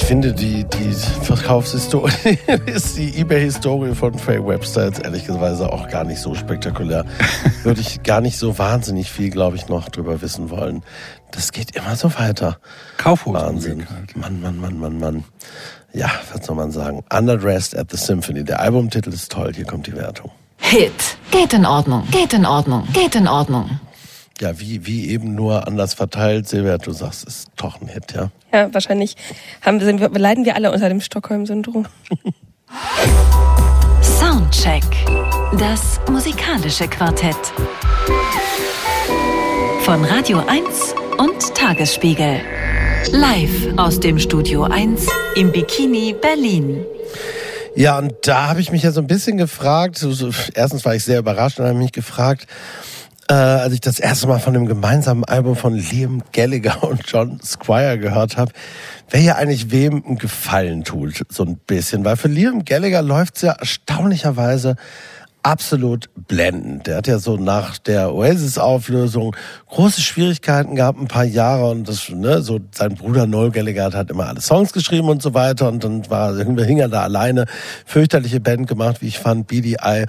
Finde, die, die Verkaufshistorie (laughs) ist die Ebay-Historie von Faye Webster jetzt ehrlicherweise auch gar nicht so spektakulär. Würde ich gar nicht so wahnsinnig viel, glaube ich, noch drüber wissen wollen. Das geht immer so weiter. Kaufhausmusik Wahnsinn. halt. Mann, Mann, Mann, Mann, Mann. Ja, was soll man sagen? Underdressed at the Symphony. Der Albumtitel ist toll. Hier kommt die Wertung. Hit. Geht in Ordnung. Geht in Ordnung. Geht in Ordnung. Ja, wie, wie eben nur anders verteilt. Silvia, du sagst, ist doch ein Hit, ja? Ja, wahrscheinlich haben, sind leiden wir alle unter dem Stockholm-Syndrom. (laughs) Soundcheck. Das musikalische Quartett. Von Radio 1 und Tagesspiegel. Live aus dem Studio 1 im Bikini Berlin. Ja, und da habe ich mich ja so ein bisschen gefragt. So, so, erstens war ich sehr überrascht und habe mich gefragt, äh, als ich das erste Mal von dem gemeinsamen Album von Liam Gallagher und John Squire gehört habe, wer hier eigentlich wem einen Gefallen tut, so ein bisschen. Weil für Liam Gallagher läuft's ja erstaunlicherweise absolut blendend. Der hat ja so nach der Oasis-Auflösung große Schwierigkeiten gehabt, ein paar Jahre und das, ne, so sein Bruder Noel Gallagher hat immer alle Songs geschrieben und so weiter und dann war irgendwie (laughs) hing er da alleine, fürchterliche Band gemacht, wie ich fand, BDI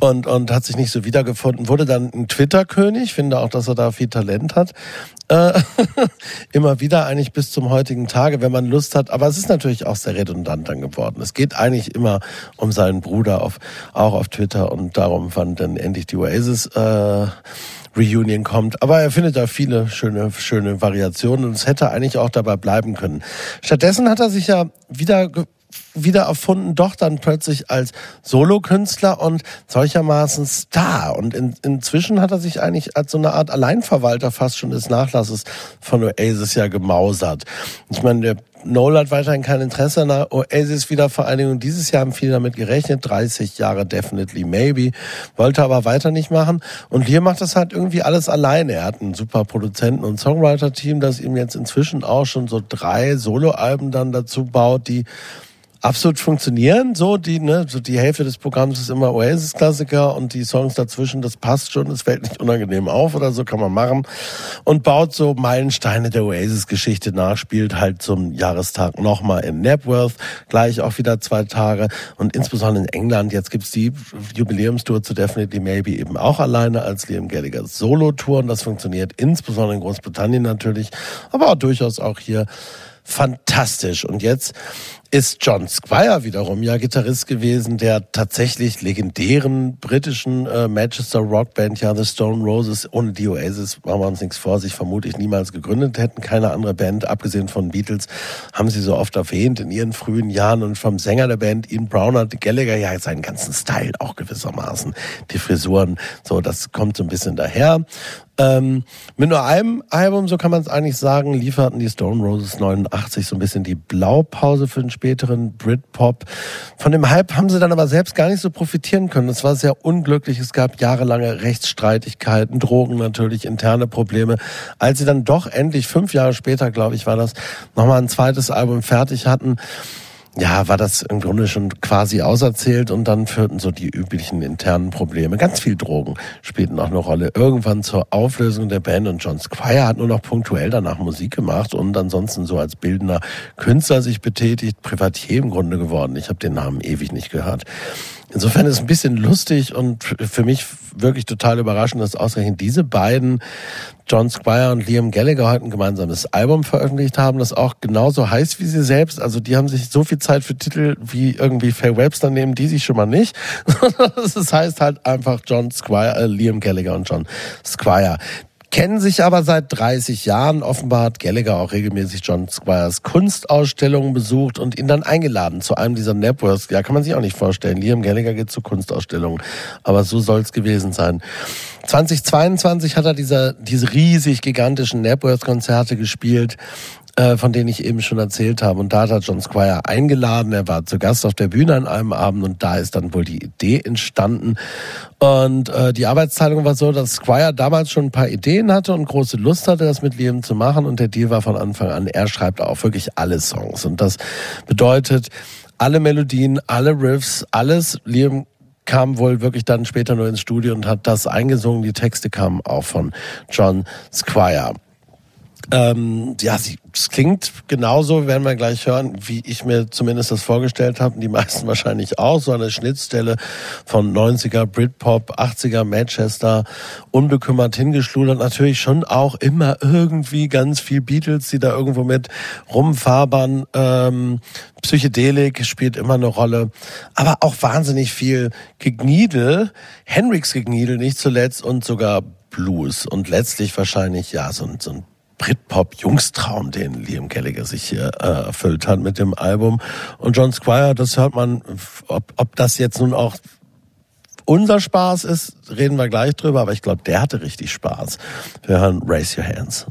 und und hat sich nicht so wiedergefunden, wurde dann ein Twitter-König, finde auch, dass er da viel Talent hat. Äh, (laughs) immer wieder eigentlich bis zum heutigen Tage, wenn man Lust hat. Aber es ist natürlich auch sehr redundant dann geworden. Es geht eigentlich immer um seinen Bruder auf, auch auf Twitter und darum, wann dann endlich die Oasis äh, Reunion kommt. Aber er findet da viele schöne, schöne Variationen und es hätte eigentlich auch dabei bleiben können. Stattdessen hat er sich ja wieder wieder erfunden, doch dann plötzlich als Solokünstler und solchermaßen Star. Und in, inzwischen hat er sich eigentlich als so eine Art Alleinverwalter fast schon des Nachlasses von Oasis ja gemausert. Ich meine, der Noel hat weiterhin kein Interesse an der Oasis-Wiedervereinigung. Dieses Jahr haben viele damit gerechnet. 30 Jahre definitely maybe. Wollte aber weiter nicht machen. Und hier macht das halt irgendwie alles alleine. Er hat einen super Produzenten- und Songwriter-Team, das ihm jetzt inzwischen auch schon so drei Soloalben dann dazu baut, die absolut funktionieren. So die, ne, so die Hälfte des Programms ist immer Oasis-Klassiker und die Songs dazwischen, das passt schon, es fällt nicht unangenehm auf oder so, kann man machen. Und baut so Meilensteine der Oasis-Geschichte nach, spielt halt zum Jahrestag nochmal in Napworth, gleich auch wieder zwei Tage. Und insbesondere in England, jetzt gibt's die Jubiläumstour zu Definitely Maybe eben auch alleine als Liam Gallaghers Solo-Tour. Und das funktioniert insbesondere in Großbritannien natürlich, aber auch durchaus auch hier fantastisch. Und jetzt ist John Squire wiederum ja Gitarrist gewesen, der tatsächlich legendären britischen äh, Manchester Rockband, ja The Stone Roses, ohne die Oasis machen wir uns nichts vor, sich vermutlich niemals gegründet hätten. Keine andere Band, abgesehen von Beatles, haben sie so oft erwähnt in ihren frühen Jahren. Und vom Sänger der Band, Ian Brown, Gallagher ja seinen ganzen Style auch gewissermaßen. Die Frisuren, so, das kommt so ein bisschen daher. Ähm, mit nur einem Album, so kann man es eigentlich sagen, lieferten die Stone Roses 89 so ein bisschen die Blaupause für den späteren Britpop. Von dem Hype haben sie dann aber selbst gar nicht so profitieren können. Es war sehr unglücklich. Es gab jahrelange Rechtsstreitigkeiten, Drogen natürlich, interne Probleme. Als sie dann doch endlich fünf Jahre später, glaube ich, war das, nochmal ein zweites Album fertig hatten, ja, war das im Grunde schon quasi auserzählt und dann führten so die üblichen internen Probleme. Ganz viel Drogen spielten auch eine Rolle. Irgendwann zur Auflösung der Band und John Squire hat nur noch punktuell danach Musik gemacht und ansonsten so als bildender Künstler sich betätigt, Privatier im Grunde geworden. Ich habe den Namen ewig nicht gehört. Insofern ist es ein bisschen lustig und für mich wirklich total überraschend, dass ausgerechnet diese beiden, John Squire und Liam Gallagher, heute ein gemeinsames Album veröffentlicht haben, das auch genauso heißt wie sie selbst. Also die haben sich so viel Zeit für Titel wie irgendwie Faye Webster nehmen, die sich schon mal nicht. (laughs) Das heißt halt einfach John Squire, äh, Liam Gallagher und John Squire kennen sich aber seit 30 Jahren. Offenbar hat Gallagher auch regelmäßig John Squires Kunstausstellungen besucht und ihn dann eingeladen zu einem dieser Networks. Ja, kann man sich auch nicht vorstellen. Liam Gallagher geht zu Kunstausstellungen. Aber so soll es gewesen sein. 2022 hat er diese, diese riesig gigantischen Networks-Konzerte gespielt äh, von denen ich eben schon erzählt habe. Und da hat er John Squire eingeladen. Er war zu Gast auf der Bühne an einem Abend und da ist dann wohl die Idee entstanden. Und äh, die Arbeitsteilung war so, dass Squire damals schon ein paar Ideen hatte und große Lust hatte, das mit Liam zu machen. Und der Deal war von Anfang an, er schreibt auch wirklich alle Songs. Und das bedeutet, alle Melodien, alle Riffs, alles. Liam kam wohl wirklich dann später nur ins Studio und hat das eingesungen. Die Texte kamen auch von John Squire. Ähm, ja, sie, es klingt genauso, werden wir gleich hören, wie ich mir zumindest das vorgestellt habe. Die meisten (laughs) wahrscheinlich auch. So eine Schnittstelle von 90er Britpop, 80er Manchester, unbekümmert hingeschludert. Natürlich schon auch immer irgendwie ganz viel Beatles, die da irgendwo mit rumfabern. Ähm, Psychedelik spielt immer eine Rolle. Aber auch wahnsinnig viel Gegniedel. Henriks Gegniedel nicht zuletzt und sogar Blues. Und letztlich wahrscheinlich, ja, so, ein- so ein Britpop-Jungstraum, den Liam Gallagher sich hier äh, erfüllt hat mit dem Album. Und John Squire, das hört man, ob, ob das jetzt nun auch unser Spaß ist, reden wir gleich drüber, aber ich glaube, der hatte richtig Spaß. Wir hören Raise Your Hands.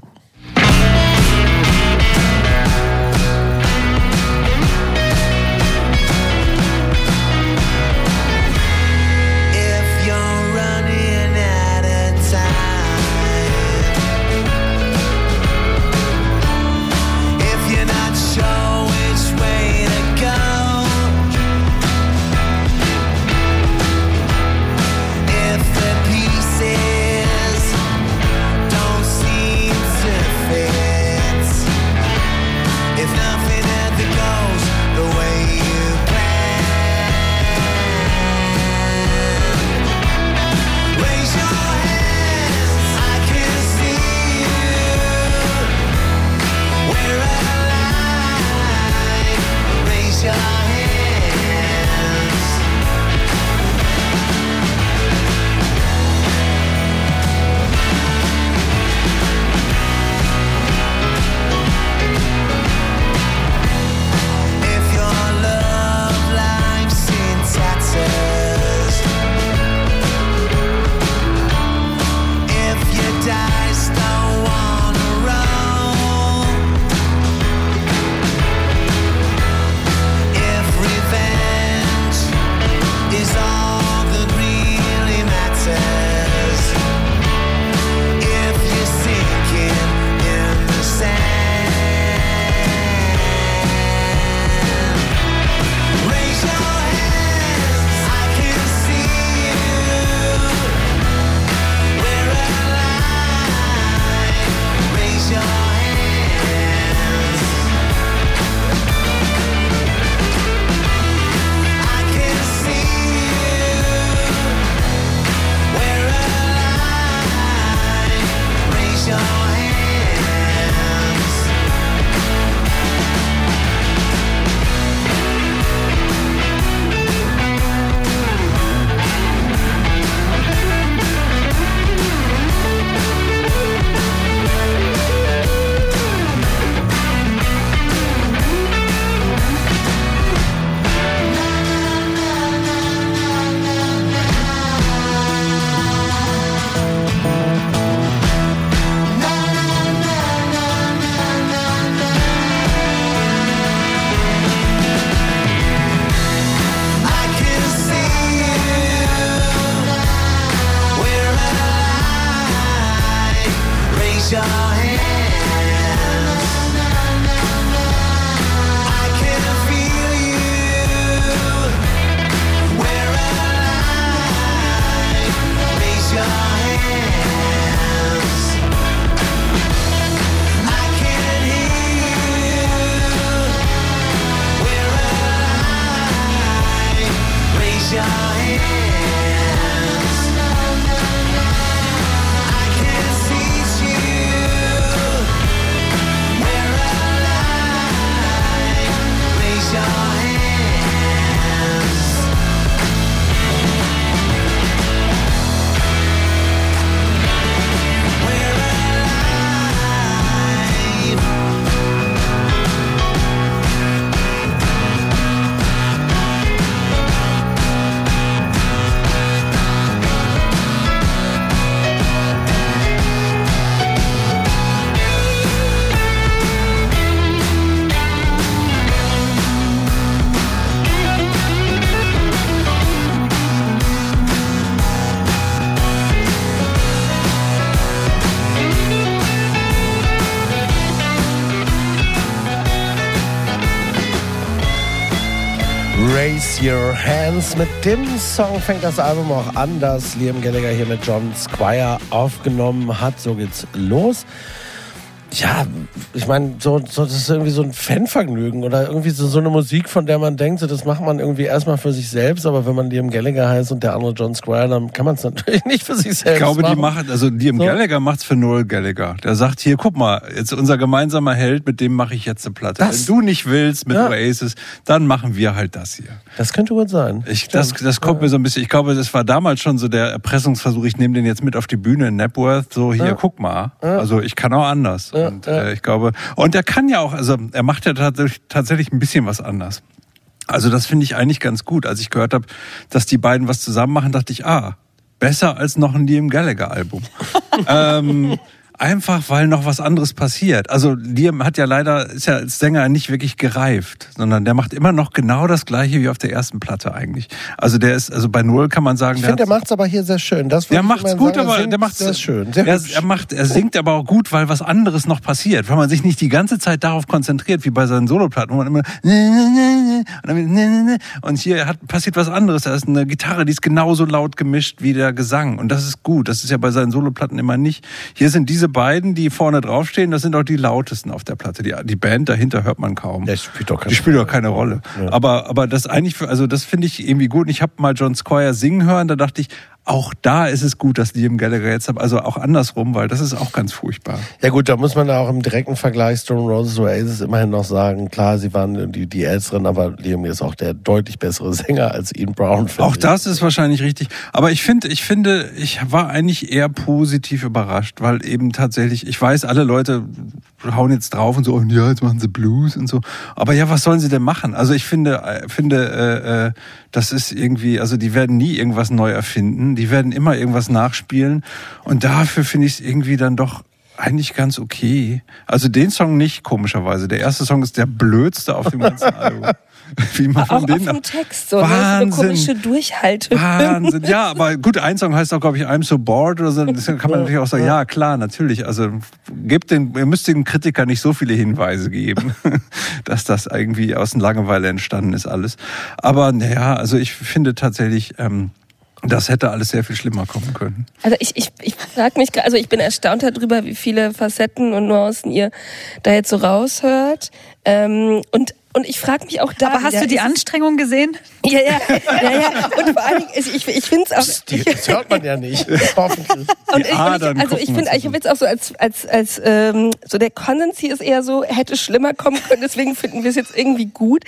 Hands. Mit dem Song fängt das Album auch an, das Liam Gallagher hier mit John Squire aufgenommen hat. So geht's los. Ja, ich meine, so, so, das ist irgendwie so ein Fanvergnügen oder irgendwie so, so eine Musik, von der man denkt, so, das macht man irgendwie erstmal für sich selbst, aber wenn man Liam Gallagher heißt und der andere John Squire, dann kann man es natürlich (laughs) nicht für sich selbst Ich glaube, machen. die machen, also Liam So. Gallagher macht's für Noel Gallagher. Der sagt hier, guck mal, jetzt unser gemeinsamer Held, mit dem mache ich jetzt eine Platte. Das- Wenn du nicht willst mit Ja. Oasis, dann machen wir halt das hier. Das könnte gut sein. Ich, das, das kommt mir so ein bisschen, ich glaube, das war damals schon so der Erpressungsversuch, ich nehme den jetzt mit auf die Bühne in Napworth, so hier, Ja. guck mal. Ja. Also ich kann auch anders. Ja, Und ja. äh, ich glaube, und er kann ja auch, also er macht ja tatsächlich, tatsächlich ein bisschen was anders. Also das finde ich eigentlich ganz gut. Als ich gehört habe, dass die beiden was zusammen machen, dachte ich, ah, besser als noch ein Liam Gallagher Album. (laughs) ähm, einfach weil noch was anderes passiert. Also Liam hat ja leider, ist ja als Sänger nicht wirklich gereift, sondern der macht immer noch genau das gleiche wie auf der ersten Platte eigentlich. Also der ist, also bei Null kann man sagen, Ich der finde, hat der macht's aber hier sehr schön. Das der macht's gut, sagen, aber singt der macht's sehr schön. Sehr er, er macht, er singt aber auch gut, weil was anderes noch passiert, weil man sich nicht die ganze Zeit darauf konzentriert, wie bei seinen Soloplatten, wo man immer und hier hat passiert was anderes. Da ist eine Gitarre, die ist genauso laut gemischt wie der Gesang und das ist gut. Das ist ja bei seinen Soloplatten immer nicht. Hier sind diese beiden, die vorne draufstehen, das sind auch die lautesten auf der Platte. Die, die Band dahinter hört man kaum. Der spielt doch keine Die spielt doch keine Rolle. Aber, aber das eigentlich, also das finde ich irgendwie gut. Und ich habe mal John Squire singen hören, da dachte ich, auch da ist es gut, dass Liam Gallagher jetzt hat, also auch andersrum, weil das ist auch ganz furchtbar. Ja gut, da muss man auch im direkten Vergleich Stone Roses Oasis immerhin noch sagen, klar, sie waren die, die Älteren, aber Liam ist auch der deutlich bessere Sänger als Ian Brown. Auch ich. das ist wahrscheinlich richtig. Aber ich finde, ich finde, ich war eigentlich eher positiv überrascht, weil eben tatsächlich, ich weiß, alle Leute hauen jetzt drauf und so, und ja, jetzt machen sie Blues und so. Aber ja, was sollen sie denn machen? Also ich finde, äh, finde, äh, äh, das ist irgendwie, also die werden nie irgendwas neu erfinden. Die werden immer irgendwas nachspielen. Und dafür finde ich es irgendwie dann doch eigentlich ganz okay. Also den Song nicht, komischerweise. Der erste Song ist der blödste auf dem ganzen (laughs) Album. (laughs) Wie man von Auch, denen vom Text so, ne? so eine Wahnsinn. komische Durchhalte. Wahnsinn. Ja, (laughs) aber gut, ein Song heißt auch, glaube ich, I'm so bored oder so. Das kann man natürlich auch sagen, ja, klar, natürlich. Also gebt den, ihr müsst den Kritiker nicht so viele Hinweise geben, (laughs) dass das irgendwie aus Langeweile entstanden ist alles. Aber naja, also ich finde tatsächlich, ähm, das hätte alles sehr viel schlimmer kommen können. Also ich, ich, ich frage mich, also ich bin erstaunt darüber, wie viele Facetten und Nuancen ihr da jetzt so raushört. Ähm, und und ich frage mich auch da. Aber hast du die Anstrengung gesehen? Ja, ja, ja, ja. Und vor allen Dingen, ich, ich, finde es auch. Psst, die, das hört man ja nicht. Hoffentlich. (laughs) Und ich, und Adern ich, also ich finde, ich habe jetzt auch so als als als ähm, so der Konsens hier ist eher so hätte schlimmer kommen können, deswegen finden wir es jetzt irgendwie gut.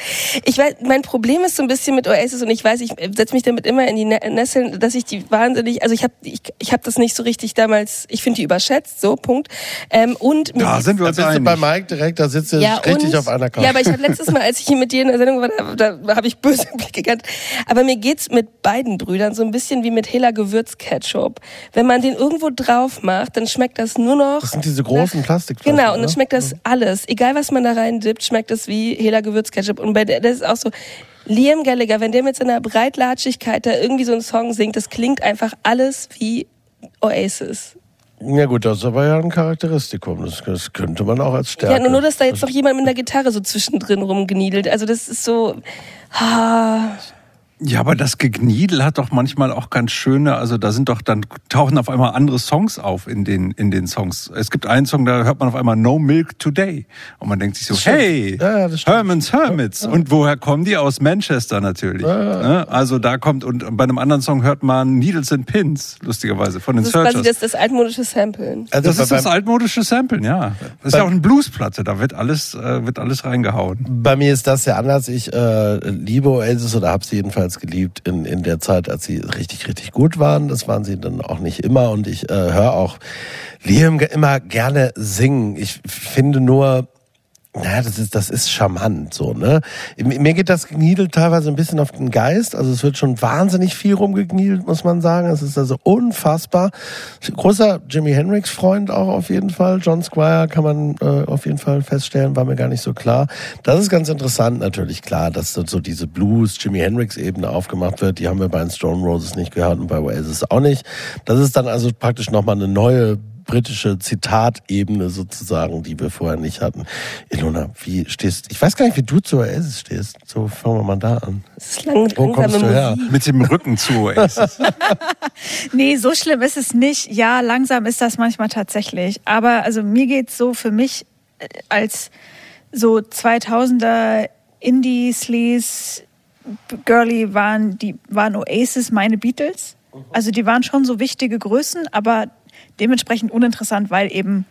Ich weiß, mein Problem ist so ein bisschen mit Oasis und ich weiß, ich setze mich damit immer in die Ne- Nesseln, dass ich die wahnsinnig, also ich habe ich, ich habe das nicht so richtig damals, ich finde die überschätzt, so Punkt. Ähm, und Da sind wir Da uns bist du bei Mike direkt, da sitzt du richtig und- auf einer Couch. Ja, aber ich habe letztes Mal, als ich hier mit dir in der Sendung war, da, da habe ich böse Blicke gehabt. Aber mir geht's mit beiden Brüdern so ein bisschen wie mit Hela Gewürzketchup. Wenn man den irgendwo drauf macht, dann schmeckt das nur noch. das sind diese großen Plastikflaschen. Genau, und ne? dann schmeckt das alles. Egal, was man da rein dippt, schmeckt das wie Hela Gewürzketchup. Und bei der, das ist auch so, Liam Gallagher, wenn der mit seiner Breitlatschigkeit da irgendwie so einen Song singt, das klingt einfach alles wie Oasis. Ja gut, das ist aber ja ein Charakteristikum. Das, das könnte man auch als Stärke. Ja, nur, nur, dass da jetzt noch jemand mit einer Gitarre so zwischendrin rumgeniedelt. Also das ist so. Ah, Ja, aber das Gegniedel hat doch manchmal auch ganz schöne, also da sind doch, dann tauchen auf einmal andere Songs auf in den, in den Songs. Es gibt einen Song, da hört man auf einmal No Milk Today. Und man denkt sich so, hey, Ja, ja. Herman's Hermits. Und woher kommen die? Aus Manchester natürlich. Ne? Also da kommt, und bei einem anderen Song hört man Needles and Pins, lustigerweise, von den Das ist quasi Searchers. das, das altmodische Samplen. Also Das ist das altmodische Samplen, ja. Das ist ja auch eine Bluesplatte, da wird alles, äh, wird alles reingehauen. Bei mir ist das ja anders. Ich äh, liebe Oasis oder habe sie jedenfalls geliebt in, in der Zeit, als sie richtig, richtig gut waren. Das waren sie dann auch nicht immer. Und ich äh, höre auch Liam immer gerne singen. Ich finde nur, naja, das ist, das ist charmant, so, ne? Mir geht das Gniedel teilweise ein bisschen auf den Geist. Also es wird schon wahnsinnig viel rumgegniedelt, muss man sagen. Es ist also unfassbar. Großer Jimi Hendrix Freund auch auf jeden Fall. John Squire kann man äh, auf jeden Fall feststellen, war mir gar nicht so klar. Das ist ganz interessant natürlich, klar, dass so diese Blues Jimi Hendrix Ebene aufgemacht wird. Die haben wir bei den Stone Roses nicht gehört und bei Oasis auch nicht. Das ist dann also praktisch nochmal eine neue britische Zitatebene sozusagen, die wir vorher nicht hatten. Ilona, wie stehst Ich weiß gar nicht, wie du zu Oasis stehst. So fangen wir mal da an. Das ist lang, Wo kommst du her? Musik. Mit dem Rücken zu Oasis. (laughs) Nee, so schlimm ist es nicht. Ja, langsam ist das manchmal tatsächlich. Aber also mir geht's so für mich äh, als so 2000er Indie Sleaze Girly waren die waren Oasis meine Beatles. Also die waren schon so wichtige Größen, aber dementsprechend uninteressant, weil eben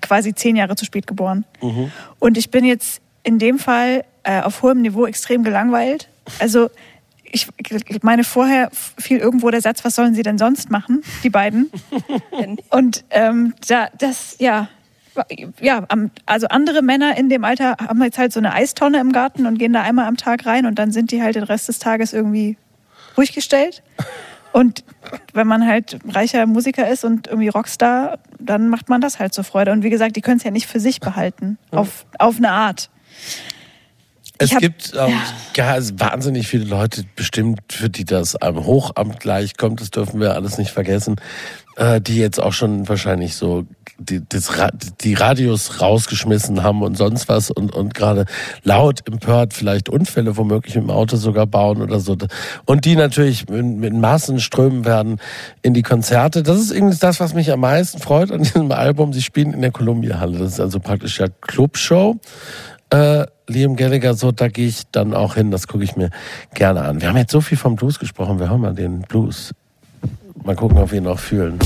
quasi zehn Jahre zu spät geboren. Und ich bin jetzt in dem Fall äh, auf hohem Niveau extrem gelangweilt. Also ich meine, vorher fiel irgendwo der Satz, was sollen sie denn sonst machen, die beiden? (laughs) Und ähm, da, das, ja, ja, also andere Männer in dem Alter haben jetzt halt so eine Eistonne im Garten und gehen da einmal am Tag rein und dann sind die halt den Rest des Tages irgendwie ruhig gestellt. Und wenn man halt reicher Musiker ist und irgendwie Rockstar, dann macht man das halt zur Freude. Und wie gesagt, die können es ja nicht für sich behalten, auf, auf eine Art. Es hab- gibt ähm, ja, wahnsinnig viele Leute bestimmt, für die das einem Hochamt gleichkommt, das dürfen wir alles nicht vergessen, äh, die jetzt auch schon wahrscheinlich so die, das, die Radios rausgeschmissen haben und sonst was und, und gerade laut empört vielleicht Unfälle womöglich im Auto sogar bauen oder so. Und die natürlich in, mit Massen strömen werden in die Konzerte. Das ist irgendwie das, was mich am meisten freut an diesem Album. Sie spielen in der Columbia-Halle. Das ist also praktisch ja Clubshow äh, Liam Gallagher, so, da gehe ich dann auch hin, das gucke ich mir gerne an. Wir haben jetzt so viel vom Blues gesprochen, wir haben mal den Blues. Mal gucken, ob wir ihn auch fühlen.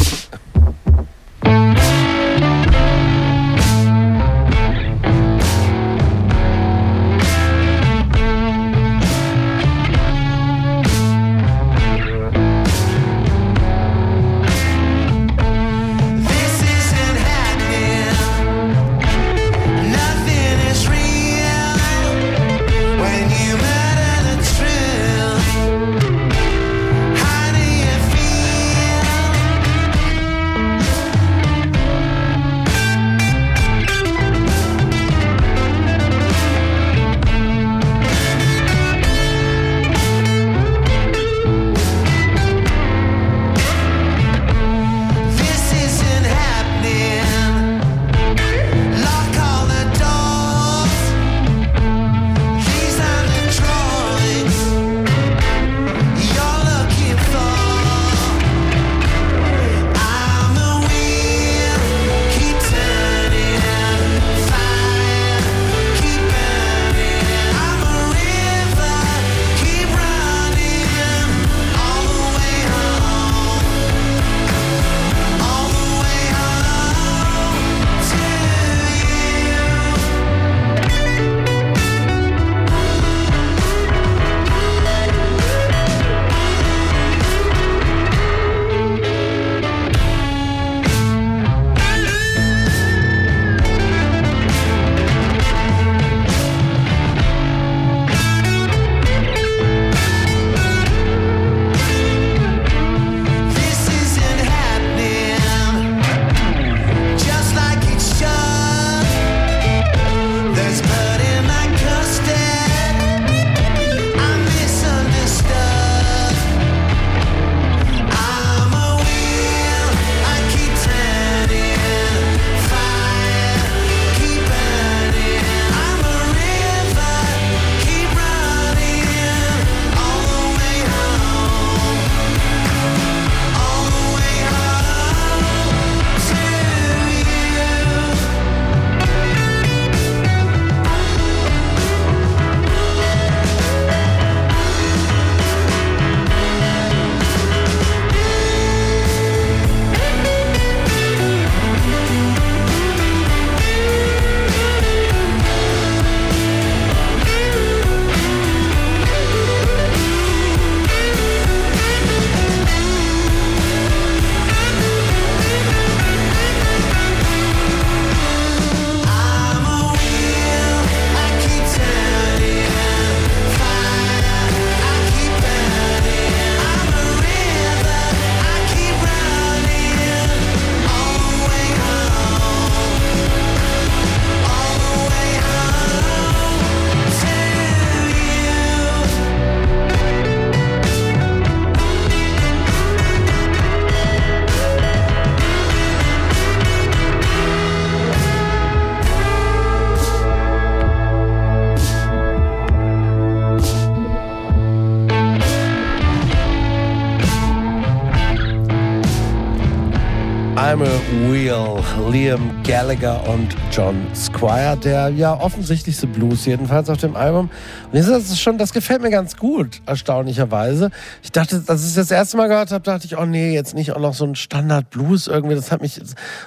Gallagher und John Squire, der ja offensichtlichste Blues jedenfalls auf dem Album. Und jetzt ist das schon, das gefällt mir ganz gut, erstaunlicherweise. Ich dachte, als ich das erste Mal gehört habe, dachte ich, oh nee, jetzt nicht auch noch so ein Standard Blues irgendwie, das hat mich,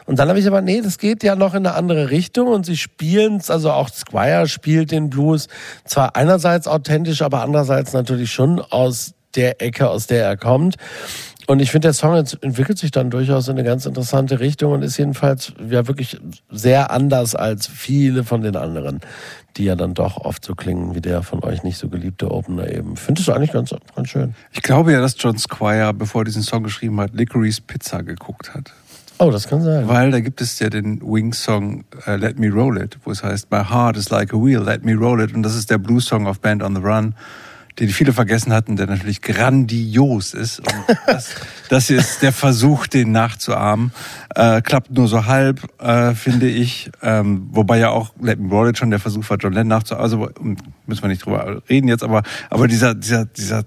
und dann habe ich aber, nee, das geht ja noch in eine andere Richtung und sie spielen es, also auch Squire spielt den Blues zwar einerseits authentisch, aber andererseits natürlich schon aus der Ecke, aus der er kommt. Und ich finde, der Song ent- entwickelt sich dann durchaus in eine ganz interessante Richtung und ist jedenfalls ja wirklich sehr anders als viele von den anderen, die ja dann doch oft so klingen wie der von euch nicht so geliebte Opener eben. Ich finde es eigentlich ganz, ganz schön. Ich glaube ja, dass John Squire, bevor er diesen Song geschrieben hat, Licorice Pizza geguckt hat. Oh, das kann sein. Weil da gibt es ja den Wings-Song äh, Let Me Roll It, wo es heißt, My heart is like a wheel, let me roll it. Und das ist der Blues-Song auf Band on the Run, den viele vergessen hatten, der natürlich grandios ist. Und das, das hier ist der Versuch, den nachzuahmen. Äh, klappt nur so halb, äh, finde ich. Ähm, wobei ja auch Let Me Roll It schon der Versuch war, John Lennon nachzuahmen. Also um, müssen wir nicht drüber reden jetzt, aber, aber dieser, dieser, dieser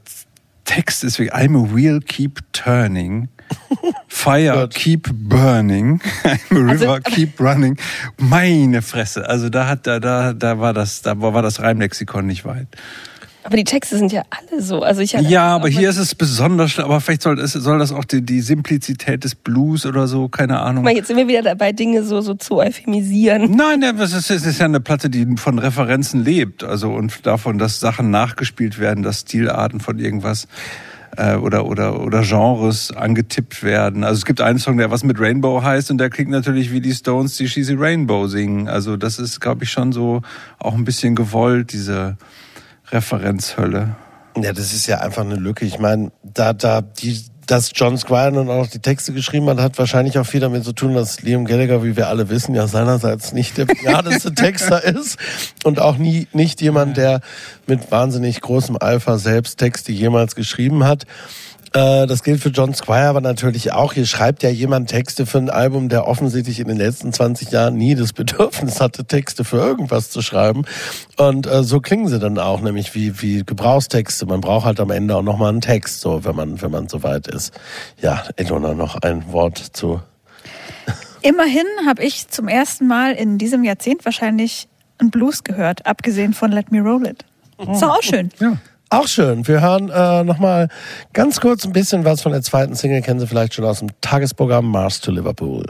Text ist wie I'm a wheel, keep turning. Fire, keep burning. I'm a river, Also, keep running. Meine Fresse. Also da hat, da, da, da war das, da war das Reimlexikon nicht weit. Aber die Texte sind ja alle so. Also ich Ja, aber hier ist es besonders schlimm. Aber vielleicht soll, es, soll das auch die, die Simplizität des Blues oder so, keine Ahnung. Mal, jetzt sind wir wieder dabei, Dinge so, so zu euphemisieren. Nein, ja, das ist, es ist ja eine Platte, die von Referenzen lebt. Also und davon, dass Sachen nachgespielt werden, dass Stilarten von irgendwas äh, oder, oder, oder Genres angetippt werden. Also es gibt einen Song, der was mit Rainbow heißt und der klingt natürlich wie die Stones, die She's a Rainbow singen. Also das ist, glaube ich, schon so auch ein bisschen gewollt, diese Referenzhölle. Ja, das ist ja einfach eine Lücke. Ich meine, da, da, die, dass John Squire nun auch noch die Texte geschrieben hat, hat wahrscheinlich auch viel damit zu tun, dass Liam Gallagher, wie wir alle wissen, ja seinerseits nicht der begnadeste (laughs) Texter ist und auch nie, nicht jemand, der mit wahnsinnig großem Alpha selbst Texte jemals geschrieben hat. Äh, Das gilt für John Squire aber natürlich auch. Hier schreibt ja jemand Texte für ein Album, der offensichtlich in den letzten 20 Jahren nie das (laughs) Bedürfnis hatte, Texte für irgendwas zu schreiben. Und äh, so klingen sie dann auch, nämlich wie, wie Gebrauchstexte. Man braucht halt am Ende auch nochmal einen Text, so, wenn man, wenn man so weit ist. Ja, Elona, noch ein Wort zu. (laughs) Immerhin habe ich zum ersten Mal in diesem Jahrzehnt wahrscheinlich einen Blues gehört, abgesehen von Let Me Roll It. Ist doch auch schön. Auch schön. Wir hören äh, nochmal ganz kurz ein bisschen was von der zweiten Single, kennen Sie vielleicht schon aus dem Tagesprogramm Mars to Liverpool.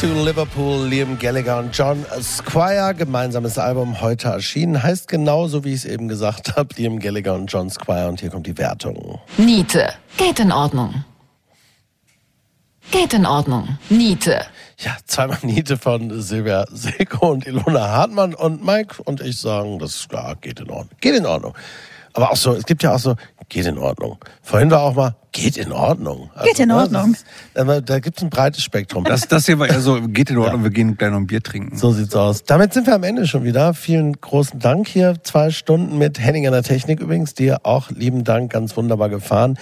To Liverpool, Liam Gallagher und John Squire, gemeinsames Album heute erschienen, heißt genauso wie ich es eben gesagt habe, Liam Gallagher und John Squire und hier kommt die Wertung. Niete. Geht in Ordnung. Geht in Ordnung. Niete. Ja, zweimal Niete von Silvia Silko und Ilona Hartmann und Mike und ich sagen, das ja, geht in Ordnung. Geht in Ordnung. Aber auch so, es gibt ja auch so, geht in Ordnung. Vorhin war auch mal, geht in Ordnung. Also, Geht in ne, Ordnung. Ist, da gibt es ein breites Spektrum. Das, das hier war eher so, geht in Ordnung, wir gehen gleich noch ein Bier trinken. So sieht's aus. Damit sind wir am Ende schon wieder. Vielen großen Dank hier. Zwei Stunden mit Henning an der Technik übrigens. Dir auch lieben Dank, ganz wunderbar gefahren.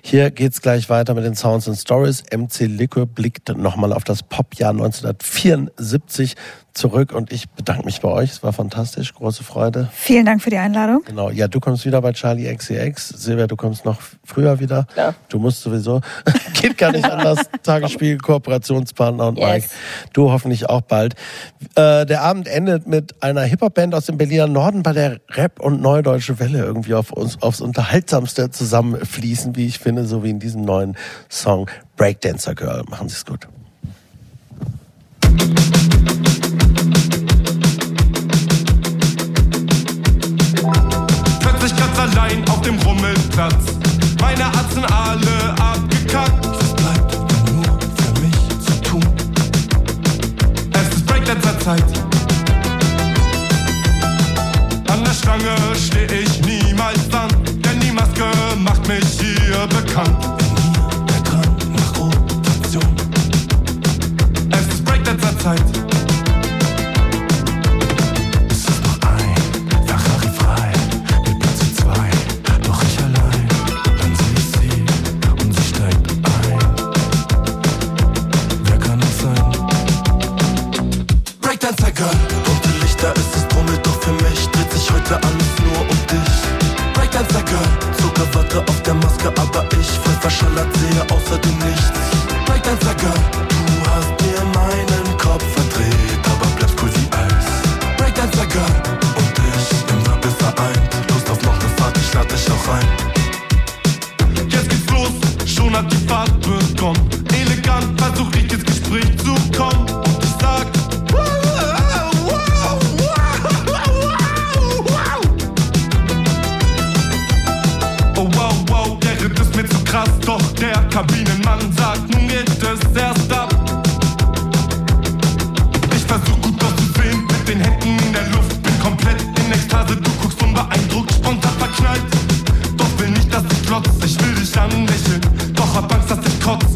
Hier geht's gleich weiter mit den Sounds and Stories. MC Liquor blickt nochmal auf das Popjahr 1974 zurück und ich bedanke mich bei euch. Es war fantastisch, große Freude. Vielen Dank für die Einladung. Genau. Ja, du kommst wieder bei Charlie XCX. Silvia, du kommst noch früher wieder. Ja. Du musst sowieso. (laughs) Geht gar nicht anders. Tagesspiel, Kooperationspartner und Yes. Mike. Du hoffentlich auch bald. Äh, der Abend endet mit einer Hip-Hop-Band aus dem Berliner Norden, bei der Rap und Neudeutsche Welle irgendwie auf uns, aufs Unterhaltsamste zusammenfließen, wie ich finde, so wie in diesem neuen Song Breakdancer Girl. Machen Sie es gut. Plötzlich ganz allein auf dem Rummelplatz. Meine Atzen alle abgekackt. Was bleibt nur für mich zu tun? Es ist Breakdancer-Zeit. An der Stange steh ich niemals an, denn die Maske macht mich hier bekannt. Der Drang nach Rotation. Es ist Breakdancer-Zeit. Es bunte Lichter, es ist Brummel, doch für mich dreht sich heute alles nur um dich. Breakdancer Girl, Zuckerwatte auf der Maske, aber ich voll verschallert sehe außerdem nichts. Breakdancer Girl, du hast mir meinen Kopf verdreht, aber bleibst cool wie Eis. Breakdancer Girl und ich im Wirbel vereint. Lust auf noch ne Fahrt, ich lade dich auch ein. Jetzt geht's los, schon hat die Fahrt begonnen. Elegant versuch ich ins Gespräch zu kommen. Kabinenmann sagt, nun geht es erst ab. Ich versuch gut auszusehen, mit den Händen in der Luft, bin komplett in Ekstase, du guckst unbeeindruckt, spontan verknallt. Doch will nicht, dass ich klotz, ich will dich anlächeln, doch hab Angst, dass ich kotz.